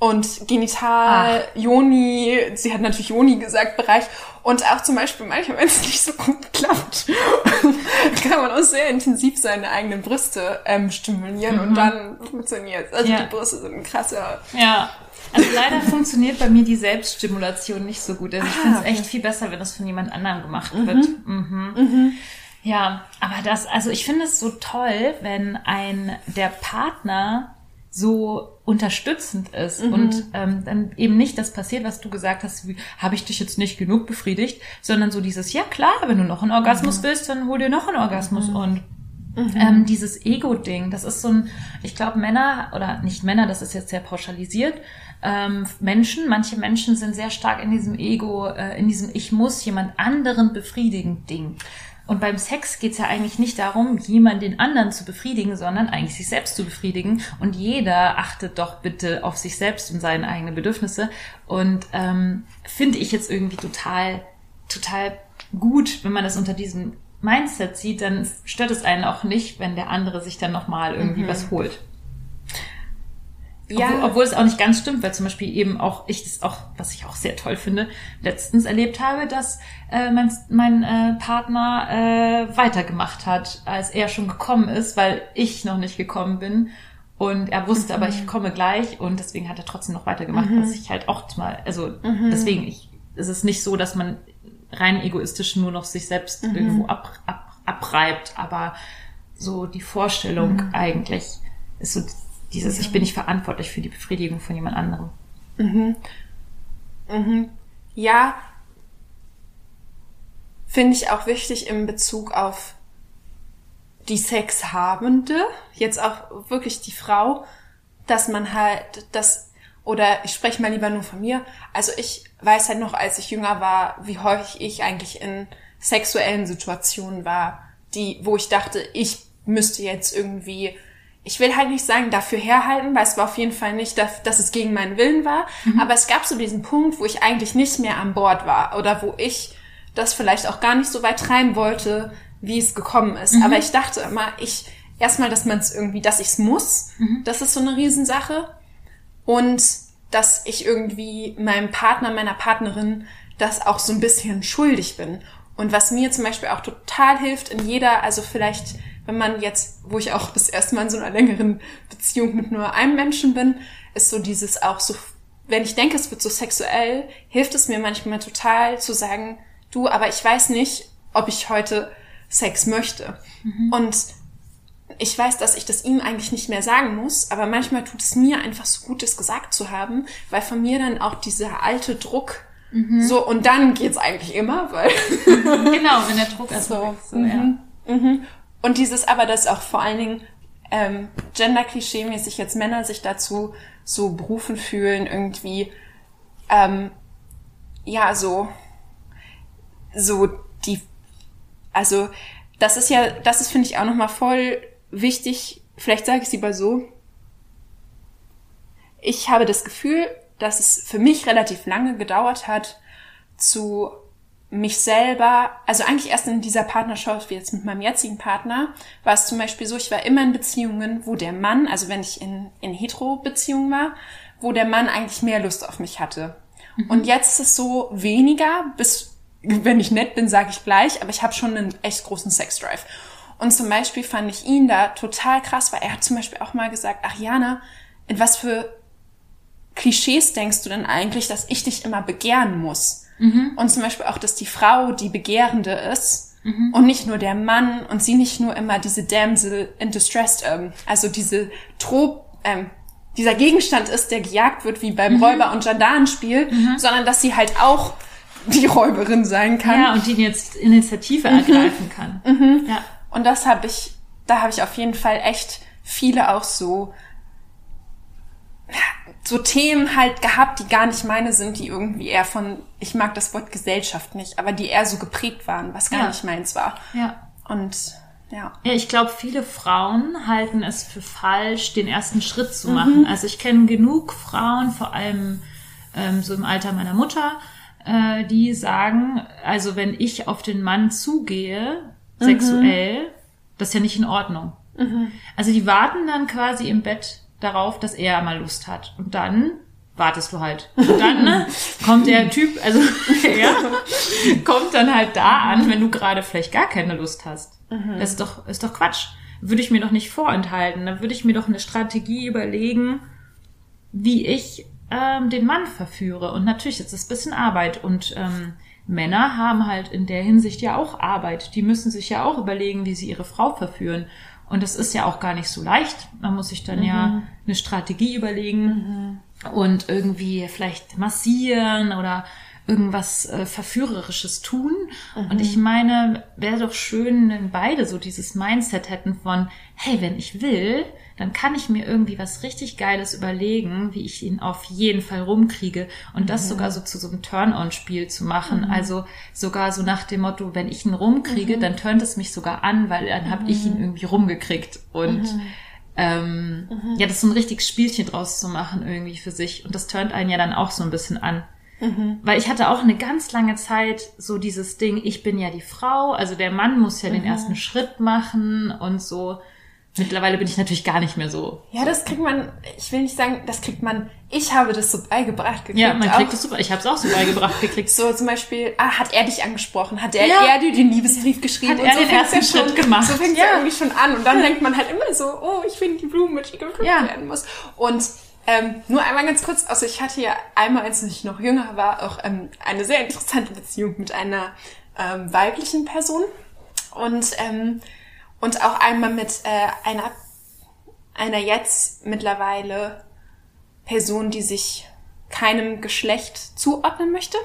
und Genital, Joni, sie hat natürlich Joni gesagt, Bereich. Und auch zum Beispiel manchmal, wenn es nicht so gut klappt, kann man auch sehr intensiv seine eigenen Brüste ähm, stimulieren und dann funktioniert Also Ja. die Brüste sind ein krasser. Ja. Also leider funktioniert bei mir die Selbststimulation nicht so gut. Also ich Ah, finde es echt viel besser, wenn das von jemand anderem gemacht wird. Mhm. Ja, aber das, also ich finde es so toll, wenn ein der Partner so unterstützend ist. Und ähm, dann eben nicht das passiert, was du gesagt hast, wie habe ich dich jetzt nicht genug befriedigt, sondern so dieses, ja klar, wenn du noch einen Orgasmus willst, dann hol dir noch einen Orgasmus. Und ähm, dieses Ego-Ding, das ist so ein, ich glaube Männer, oder nicht Männer, das ist jetzt sehr pauschalisiert, ähm, Menschen, manche Menschen sind sehr stark in diesem Ego, äh, in diesem Ich muss jemand anderen befriedigen Ding. Und beim Sex geht's ja eigentlich nicht darum, jemand den anderen zu befriedigen, sondern eigentlich sich selbst zu befriedigen. Und jeder achtet doch bitte auf sich selbst und seine eigenen Bedürfnisse. Und ähm, finde ich jetzt irgendwie total, total gut, wenn man das unter diesem Mindset sieht, dann stört es einen auch nicht, wenn der andere sich dann nochmal irgendwie was holt. Obwohl, obwohl es auch nicht ganz stimmt, weil zum Beispiel eben auch ich das auch, was ich auch sehr toll finde, letztens erlebt habe, dass äh, mein, mein äh, Partner äh, weitergemacht hat, als er schon gekommen ist, weil ich noch nicht gekommen bin. Und er wusste aber, ich komme gleich und deswegen hat er trotzdem noch weitergemacht, was ich halt auch mal, also deswegen, ich, es ist nicht so, dass man rein egoistisch nur noch sich selbst irgendwo ab, ab, abreibt, aber so die Vorstellung eigentlich ist so dieses, ich bin nicht verantwortlich für die Befriedigung von jemand anderem. Ja, finde ich auch wichtig im Bezug auf die Sexhabende, jetzt auch wirklich die Frau, dass man halt das, oder ich spreche mal lieber nur von mir, also ich weiß halt noch, als ich jünger war, wie häufig ich eigentlich in sexuellen Situationen war, die, wo ich dachte, ich müsste jetzt irgendwie, ich will halt nicht sagen, dafür herhalten, weil es war auf jeden Fall nicht, dass, dass es gegen meinen Willen war, aber es gab so diesen Punkt, wo ich eigentlich nicht mehr an Bord war oder wo ich das vielleicht auch gar nicht so weit treiben wollte, wie es gekommen ist. Aber ich dachte immer, ich, erstmal, dass man es irgendwie, dass ich es muss, das ist so eine Riesensache. Und dass ich irgendwie meinem Partner, meiner Partnerin das auch so ein bisschen schuldig bin. Und was mir zum Beispiel auch total hilft in jeder, also vielleicht, wenn man jetzt, wo ich auch das erste Mal in so einer längeren Beziehung mit nur einem Menschen bin, ist so dieses auch so, wenn ich denke, es wird so sexuell, hilft es mir manchmal total zu sagen, du, aber ich weiß nicht, ob ich heute Sex möchte. Und ich weiß, dass ich das ihm eigentlich nicht mehr sagen muss, aber manchmal tut es mir einfach so gut, es gesagt zu haben, weil von mir dann auch dieser alte Druck so, und dann geht's eigentlich immer, weil Genau, wenn der Druck erst so, so, ja. mhm, mhm. Und dieses aber, dass auch vor allen Dingen ähm, Gender-Klischee-mäßig jetzt Männer sich dazu so berufen fühlen, irgendwie, ähm, ja, so, so die, also das ist ja, das ist, finde ich, auch nochmal voll wichtig, vielleicht sage ich es lieber so, ich habe das Gefühl, dass es für mich relativ lange gedauert hat, zu mich selber, also eigentlich erst in dieser Partnerschaft, wie jetzt mit meinem jetzigen Partner, war es zum Beispiel so, ich war immer in Beziehungen, wo der Mann, also wenn ich in, in Hetero-Beziehungen war, wo der Mann eigentlich mehr Lust auf mich hatte. Und jetzt ist es so weniger, bis, wenn ich nett bin, sage ich gleich, aber ich habe schon einen echt großen Sex-Drive. Und zum Beispiel fand ich ihn da total krass, weil er hat zum Beispiel auch mal gesagt, ach Jana, in was für Klischees denkst du denn eigentlich, dass ich dich immer begehren muss? Und zum Beispiel auch, dass die Frau die Begehrende ist und nicht nur der Mann und sie nicht nur immer diese Damsel in Distress, ähm, also diese Trop, ähm, dieser Gegenstand ist, der gejagt wird wie beim Räuber- und Gendarmenspiel, sondern dass sie halt auch die Räuberin sein kann. ja, und die jetzt Initiative ergreifen kann. Ja. Und das habe ich, da habe ich auf jeden Fall echt viele auch so, so Themen halt gehabt, die gar nicht meine sind, die irgendwie eher von, ich mag das Wort Gesellschaft nicht, aber die eher so geprägt waren, was gar Ja. nicht meins war. ja. Und ja. Ja, ich glaube, viele Frauen halten es für falsch, den ersten Schritt zu machen. Also ich kenne genug Frauen, vor allem ähm, so im Alter meiner Mutter, äh, die sagen, also wenn ich auf den Mann zugehe, sexuell, das ist ja nicht in Ordnung. Also die warten dann quasi im Bett darauf, dass er mal Lust hat. Und dann wartest du halt. Und dann ne, kommt der Typ, also ja, kommt dann halt da an, wenn du gerade vielleicht gar keine Lust hast. Das ist doch, ist doch Quatsch. Würde ich mir doch nicht vorenthalten. Dann würde ich mir doch eine Strategie überlegen, wie ich ähm, den Mann verführe. Und natürlich ist das ein bisschen Arbeit. Und ähm, Männer haben halt in der Hinsicht ja auch Arbeit. Die müssen sich ja auch überlegen, wie sie ihre Frau verführen. Und das ist ja auch gar nicht so leicht. Man muss sich dann ja eine Strategie überlegen und irgendwie vielleicht massieren oder irgendwas äh, Verführerisches tun. Und ich meine, wäre doch schön, wenn beide so dieses Mindset hätten von, hey, wenn ich will, dann kann ich mir irgendwie was richtig Geiles überlegen, wie ich ihn auf jeden Fall rumkriege. Und das sogar so zu so einem Turn-on-Spiel zu machen. Also sogar so nach dem Motto, wenn ich ihn rumkriege, dann turnt es mich sogar an, weil dann habe ich ihn irgendwie rumgekriegt. Und ähm, ja, das so ein richtiges Spielchen draus zu machen irgendwie für sich. Und das turnt einen ja dann auch so ein bisschen an. Weil ich hatte auch eine ganz lange Zeit so dieses Ding, ich bin ja die Frau, also der Mann muss ja den ersten Schritt machen und so. Mittlerweile bin ich natürlich gar nicht mehr so. Ja, das kriegt man, ich will nicht sagen, das kriegt man, ich habe das so beigebracht gekriegt. Ja, man auch. kriegt es super. Ich habe es auch so beigebracht gekriegt. So zum Beispiel, ah, hat er dich angesprochen? Hat er, Ja. er dir den Liebesbrief geschrieben? Hat er den fängt's ersten ja schon, Schritt gemacht. So fängt Ja. ja irgendwie schon an. Und dann denkt man halt immer so, oh, ich bin die Blume, die gepflückt Ja. werden muss. Und ähm, nur einmal ganz kurz, also ich hatte ja einmal, als ich noch jünger war, auch ähm, eine sehr interessante Beziehung mit einer ähm, weiblichen Person. Und, ähm, und auch einmal mit äh, einer, einer jetzt mittlerweile Person, die sich keinem Geschlecht zuordnen möchte.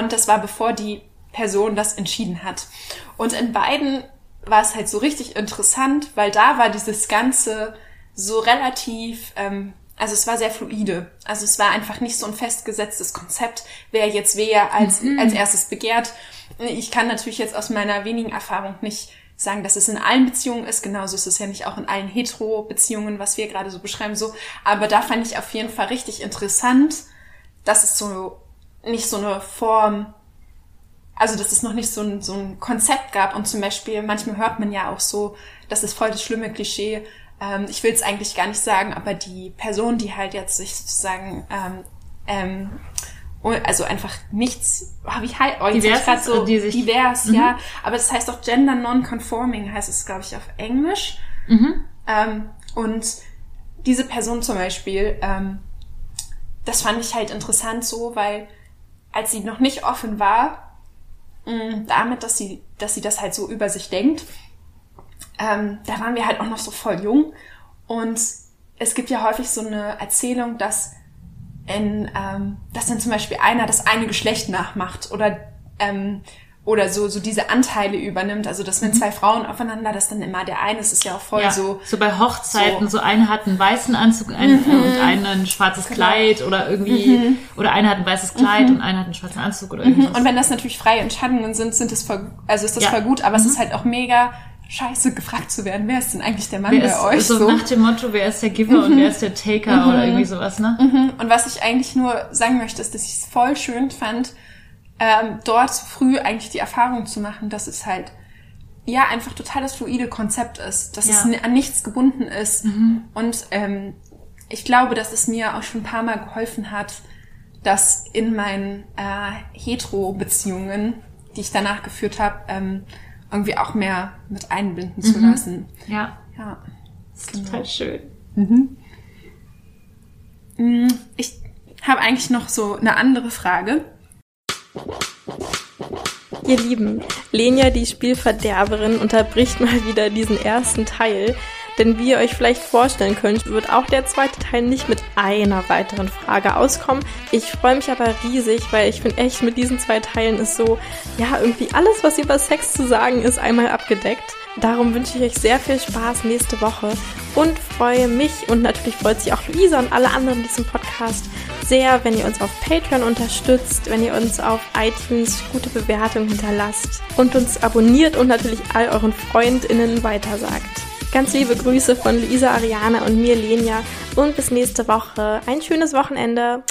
Und das war bevor die Person das entschieden hat. Und in beiden war es halt so richtig interessant, weil da war dieses Ganze so relativ, ähm, also es war sehr fluide. Also es war einfach nicht so ein festgesetztes Konzept, wer jetzt wer als, als erstes begehrt. Ich kann natürlich jetzt aus meiner wenigen Erfahrung nicht sagen, dass es in allen Beziehungen ist. Genauso ist es ja nicht auch in allen Hetero-Beziehungen, was wir gerade so beschreiben, so. Aber da fand ich auf jeden Fall richtig interessant, dass es so nicht so eine Form, also dass es noch nicht so ein, so ein Konzept gab. Und zum Beispiel, manchmal hört man ja auch so, das ist voll das schlimme Klischee. Ähm, ich will es eigentlich gar nicht sagen, aber die Person, die halt jetzt sich sozusagen ähm, ähm, also einfach nichts, oh, wie heißt oh, Divers grad so die sich- divers, ja. Aber das heißt auch Gender Non-Conforming heißt es, glaube ich, auf Englisch. Ähm, und diese Person zum Beispiel, ähm, das fand ich halt interessant so, weil als sie noch nicht offen war, mh, damit, dass sie, dass sie das halt so über sich denkt, ähm, da waren wir halt auch noch so voll jung. Und es gibt ja häufig so eine Erzählung, dass in, ähm, dass dann zum Beispiel einer das eine Geschlecht nachmacht oder ähm, oder so so diese Anteile übernimmt. Also dass wenn zwei Frauen aufeinander, dass dann immer der eine, es ist ja auch voll Ja, so so, bei Hochzeiten, so. so, einer hat einen weißen Anzug ein, äh, und einer ein schwarzes Kleid oder irgendwie, oder einer hat ein weißes Kleid und einer hat einen schwarzen Anzug oder irgendwie. Und wenn das natürlich freie Entscheidungen sind, sind es voll, also ist das Ja. Mhm. voll gut, aber es ist halt auch mega scheiße, gefragt zu werden, wer ist denn eigentlich der Mann wer bei ist, euch? so, So. nach dem Motto, wer ist der Giver und wer ist der Taker oder irgendwie sowas, ne? Und was ich eigentlich nur sagen möchte, ist, dass ich es voll schön fand, ähm, dort früh eigentlich die Erfahrung zu machen, dass es halt ja einfach total das fluide Konzept ist, dass Ja. es an nichts gebunden ist. Und ähm, ich glaube, dass es mir auch schon ein paar Mal geholfen hat, dass in meinen äh, Hetero-Beziehungen, die ich danach geführt habe, ähm, irgendwie auch mehr mit einbinden zu lassen. Ja, Ja. das ist total schön. Ich habe eigentlich noch so eine andere Frage. Ihr Lieben, Lenia, die Spielverderberin, unterbricht mal wieder diesen ersten Teil. Denn wie ihr euch vielleicht vorstellen könnt, wird auch der zweite Teil nicht mit einer weiteren Frage auskommen. Ich freue mich aber riesig, weil ich finde echt, mit diesen zwei Teilen ist so, ja, irgendwie alles, was über Sex zu sagen ist, einmal abgedeckt. Darum wünsche ich euch sehr viel Spaß nächste Woche und freue mich und natürlich freut sich auch Luisa und alle anderen in diesem Podcast sehr, wenn ihr uns auf Patreon unterstützt, wenn ihr uns auf iTunes gute Bewertungen hinterlasst und uns abonniert und natürlich all euren FreundInnen weitersagt. Ganz liebe Grüße von Luisa Ariana und mir, Lenia. Und bis nächste Woche. Ein schönes Wochenende.